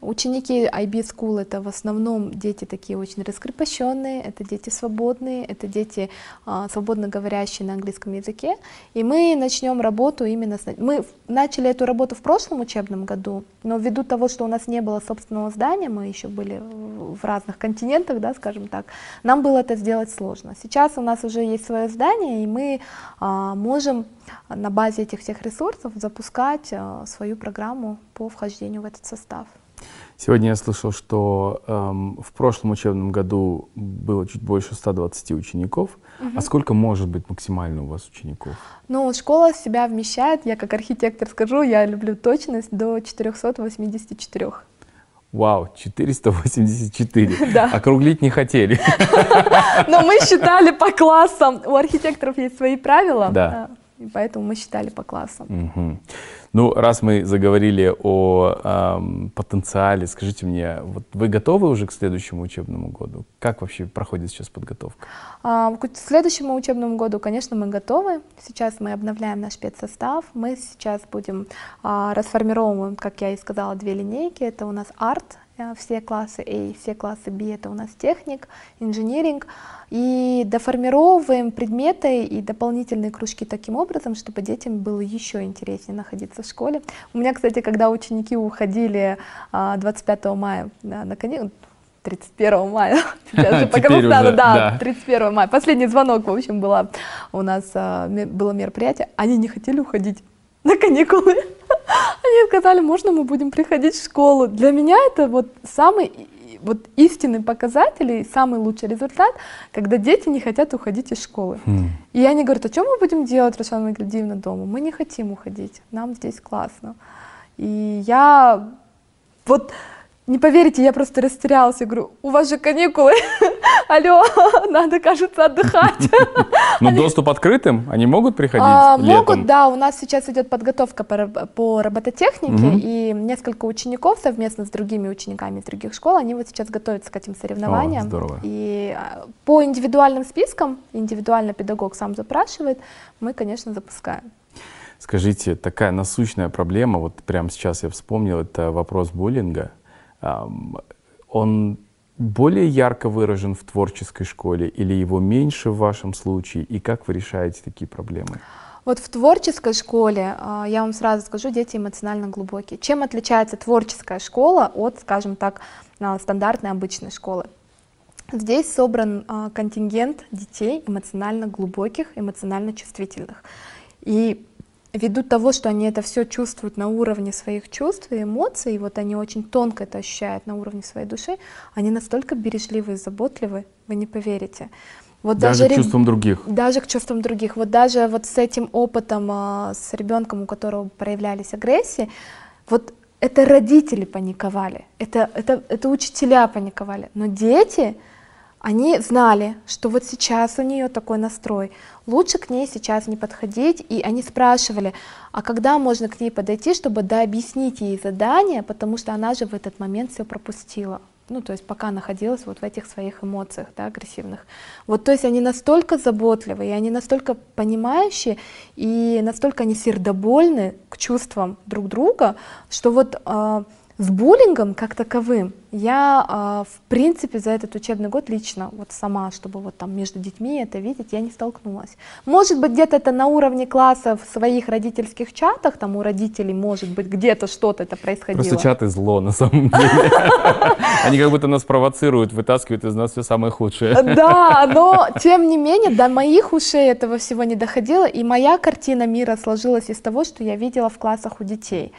Ученики IB School это в основном дети такие очень раскрепощенные, это дети свободные, это дети а, свободно говорящие на английском языке. И мы начнем работу именно с... Мы начали эту работу в прошлом учебном году, но ввиду того, что у нас не было собственного здания, мы еще были в разных континентах, да, скажем так, нам было это сделать сложно. Сейчас у нас уже есть свое здание, и мы а, можем на базе этих всех ресурсов запускать а, свою программу по вхождению в этот состав. Сегодня я слышал, что эм, в прошлом учебном году было чуть больше 120 учеников. Угу. А сколько может быть максимально у вас учеников? Ну, школа себя вмещает, я как архитектор скажу, я люблю точность, до 484. Вау, 484. Да. Округлить не хотели. Но мы считали по классам. У архитекторов есть свои правила. Да. И поэтому мы считали по классам. Угу. Ну, раз мы заговорили о эм, потенциале, скажите мне, вот вы готовы уже к следующему учебному году? Как вообще проходит сейчас подготовка? А, к следующему учебному году, конечно, мы готовы. Сейчас мы обновляем наш спецсостав. Мы сейчас будем а, расформировываем, как я и сказала, две линейки. Это у нас арт, все классы A, все классы B это у нас техник, инжиниринг, и доформировываем предметы и дополнительные кружки таким образом, чтобы детям было еще интереснее находиться в школе. У меня, кстати, когда ученики уходили 25 а, мая на каникулы, 31 мая, сейчас же по Казахстану, да, 31 мая, последний звонок, в общем, была у нас, а, было мероприятие, они не хотели уходить на каникулы. Они сказали, можно мы будем приходить в школу. Для меня это вот самый вот истинный показатель и самый лучший результат, когда дети не хотят уходить из школы. Mm. И они говорят, а что мы будем делать, Руслана Магальдиевна, дома? Мы не хотим уходить, нам здесь классно. И я вот не поверите, я просто растерялась. Я говорю, у вас же каникулы. Алло, надо, кажется, отдыхать. Но доступ открытым? Они могут приходить а, Могут, да. У нас сейчас идет подготовка по, робототехнике, и несколько учеников совместно с другими учениками из других школ, они вот сейчас готовятся к этим соревнованиям. Здорово. И а, по индивидуальным спискам, индивидуально педагог сам запрашивает, мы, конечно, запускаем. Скажите, такая насущная проблема, вот прямо сейчас я вспомнил, это вопрос буллинга он более ярко выражен в творческой школе или его меньше в вашем случае? И как вы решаете такие проблемы? Вот в творческой школе, а, я вам сразу скажу, дети эмоционально глубокие. Чем отличается творческая школа от, скажем так, а, стандартной обычной школы? Здесь собран а, контингент детей эмоционально глубоких, эмоционально чувствительных. И ввиду того, что они это все чувствуют на уровне своих чувств и эмоций, и вот они очень тонко это ощущают на уровне своей души, они настолько бережливы и заботливы, вы не поверите. Вот даже, даже к чувствам других. Даже к чувствам других. Вот даже вот с этим опытом, а, с ребенком, у которого проявлялись агрессии, вот это родители паниковали, это, это, это учителя паниковали, но дети, они знали, что вот сейчас у нее такой настрой, лучше к ней сейчас не подходить, и они спрашивали, а когда можно к ней подойти, чтобы да, объяснить ей задание, потому что она же в этот момент все пропустила, ну, то есть пока находилась вот в этих своих эмоциях, да, агрессивных. Вот, то есть они настолько заботливы, и они настолько понимающие, и настолько они сердобольны к чувствам друг друга, что вот э, с буллингом как таковым Я, а, в принципе, за этот учебный год лично, вот сама, чтобы вот там между детьми это видеть, я не столкнулась. Может быть, где-то это на уровне класса в своих родительских чатах, там у родителей, может быть, где-то что-то это происходило. Просто чаты зло, на самом деле. Они как будто нас провоцируют, вытаскивают из нас все самое худшее. Да, но тем не менее, до моих ушей этого всего не доходило, и моя картина мира сложилась из того, что я видела в классах у детей.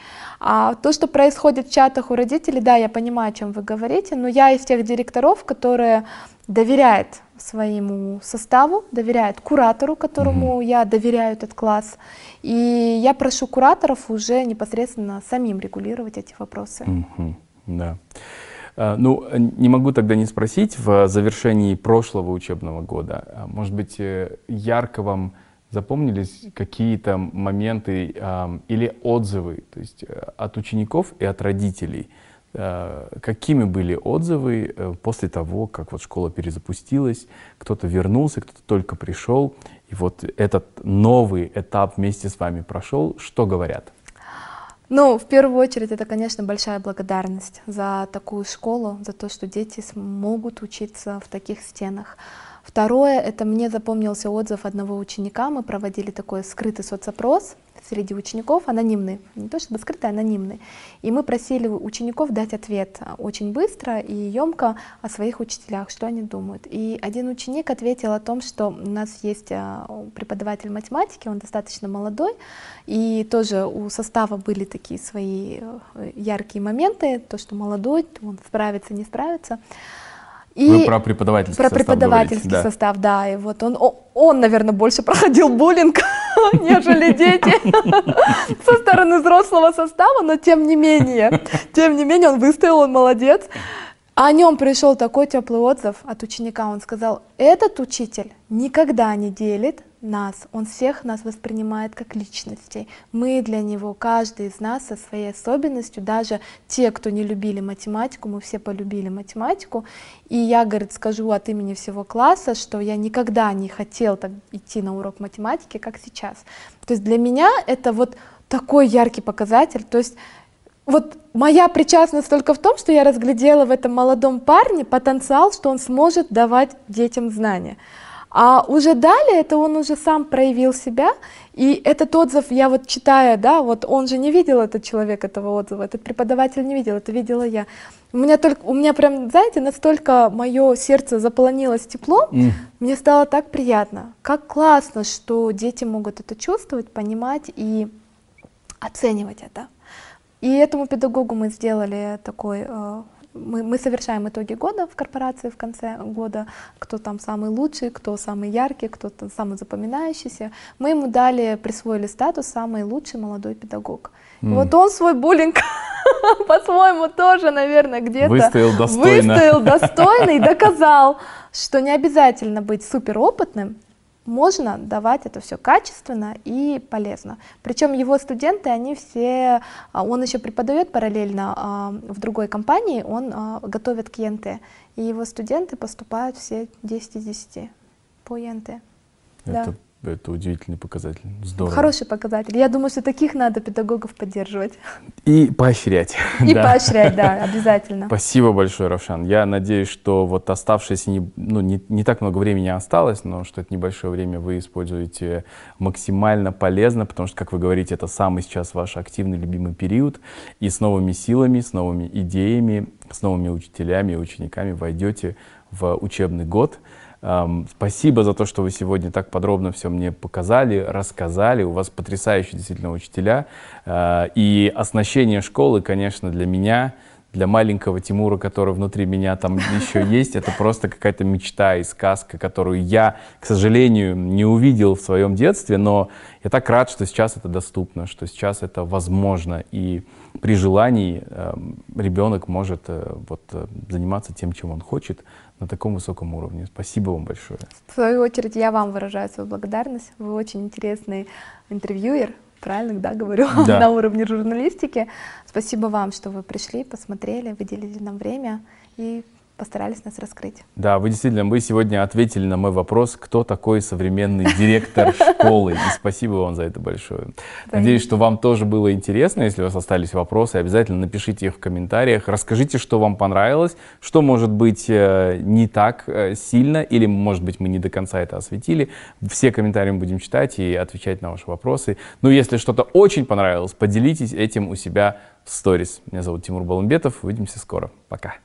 А то, что происходит в чатах у родителей, да, я понимаю, о чем вы говорите, но я из тех директоров, которые доверяют своему составу, доверяют куратору, которому mm-hmm. я доверяю этот класс. И я прошу кураторов уже непосредственно самим регулировать эти вопросы. Mm-hmm. Да. А, ну, не могу тогда не спросить в завершении прошлого учебного года, а, может быть, э, ярко вам запомнились какие-то моменты или отзывы, то есть э, от учеников и от родителей. Э, какими были отзывы э, после того, как вот школа перезапустилась, кто-то вернулся, кто-то только пришел, и вот этот новый этап вместе с вами прошел, что говорят? Ну, в первую очередь, это, конечно, большая благодарность за такую школу, за то, что дети смогут учиться в таких стенах. Второе, это мне запомнился отзыв одного ученика. Мы проводили такой скрытый соцопрос среди учеников, анонимный, не то чтобы скрытый, а анонимный. И мы просили учеников дать ответ очень быстро и емко о своих учителях, что они думают. И один ученик ответил о том, что у нас есть а, преподаватель математики, он достаточно молодой, и тоже у состава были такие свои э, яркие моменты, то, что молодой, он справится, не справится. И Вы про преподавательский про состав преподавательский говорите, да. состав, да. И вот он, он, наверное, больше проходил буллинг, нежели дети со стороны взрослого состава, но тем не менее, тем не менее, он выстоял, он молодец. А о нем пришел такой теплый отзыв от ученика. Он сказал, этот учитель никогда не делит нас, он всех нас воспринимает как личностей. Мы для него, каждый из нас со своей особенностью, даже те, кто не любили математику, мы все полюбили математику. И я, говорит, скажу от имени всего класса, что я никогда не хотел так идти на урок математики, как сейчас. То есть для меня это вот такой яркий показатель. То есть вот моя причастность только в том, что я разглядела в этом молодом парне потенциал, что он сможет давать детям знания. А уже далее это он уже сам проявил себя, и этот отзыв я вот читая, да, вот он же не видел этот человек этого отзыва, этот преподаватель не видел, это видела я. У меня только, у меня прям, знаете, настолько мое сердце заполонилось теплом, mm. мне стало так приятно, как классно, что дети могут это чувствовать, понимать и оценивать это. И этому педагогу мы сделали такой э, мы, мы совершаем итоги года в корпорации в конце года, кто там самый лучший, кто самый яркий, кто там самый запоминающийся. Мы ему дали, присвоили статус самый лучший молодой педагог. Mm. И вот он свой буллинг по-своему тоже, наверное, где-то выстоял достойно. выстоял достойно и доказал, что не обязательно быть суперопытным, можно давать это все качественно и полезно. Причем его студенты, они все, а, он еще преподает параллельно а, в другой компании, он а, готовит к ЕНТ. И его студенты поступают все 10 из 10 по ЕНТ. Это да. Это удивительный показатель. Здорово. Хороший показатель. Я думаю, что таких надо педагогов поддерживать. И поощрять. И да. поощрять, да, обязательно. Спасибо большое, Равшан. Я надеюсь, что вот оставшееся, не, ну, не, не так много времени осталось, но что это небольшое время вы используете максимально полезно, потому что, как вы говорите, это самый сейчас ваш активный, любимый период. И с новыми силами, с новыми идеями, с новыми учителями и учениками войдете в учебный год. Спасибо за то, что вы сегодня так подробно все мне показали, рассказали. У вас потрясающие действительно учителя. А, и оснащение школы, конечно, для меня, для маленького Тимура, который внутри меня там еще есть, это просто какая-то мечта и сказка, которую я, к сожалению, не увидел в своем детстве, но я так рад, что сейчас это доступно, что сейчас это возможно. И при желании ребенок может э, вот, э, заниматься тем, чем он хочет, на таком высоком уровне. Спасибо вам большое. В свою очередь я вам выражаю свою благодарность. Вы очень интересный интервьюер, правильно, да, говорю, да. на уровне журналистики. Спасибо вам, что вы пришли, посмотрели, выделили нам время и постарались нас раскрыть. Да, вы действительно, вы сегодня ответили на мой вопрос, кто такой современный директор школы. И спасибо вам за это большое. Надеюсь, что вам тоже было интересно. Если у вас остались вопросы, обязательно напишите их в комментариях. Расскажите, что вам понравилось, что может быть э, не так э, сильно, или, может быть, мы не до конца это осветили. Все комментарии мы будем читать и отвечать на ваши вопросы. Ну, если что-то очень понравилось, поделитесь этим у себя сторис. Меня зовут Тимур Баламбетов. Увидимся скоро. Пока.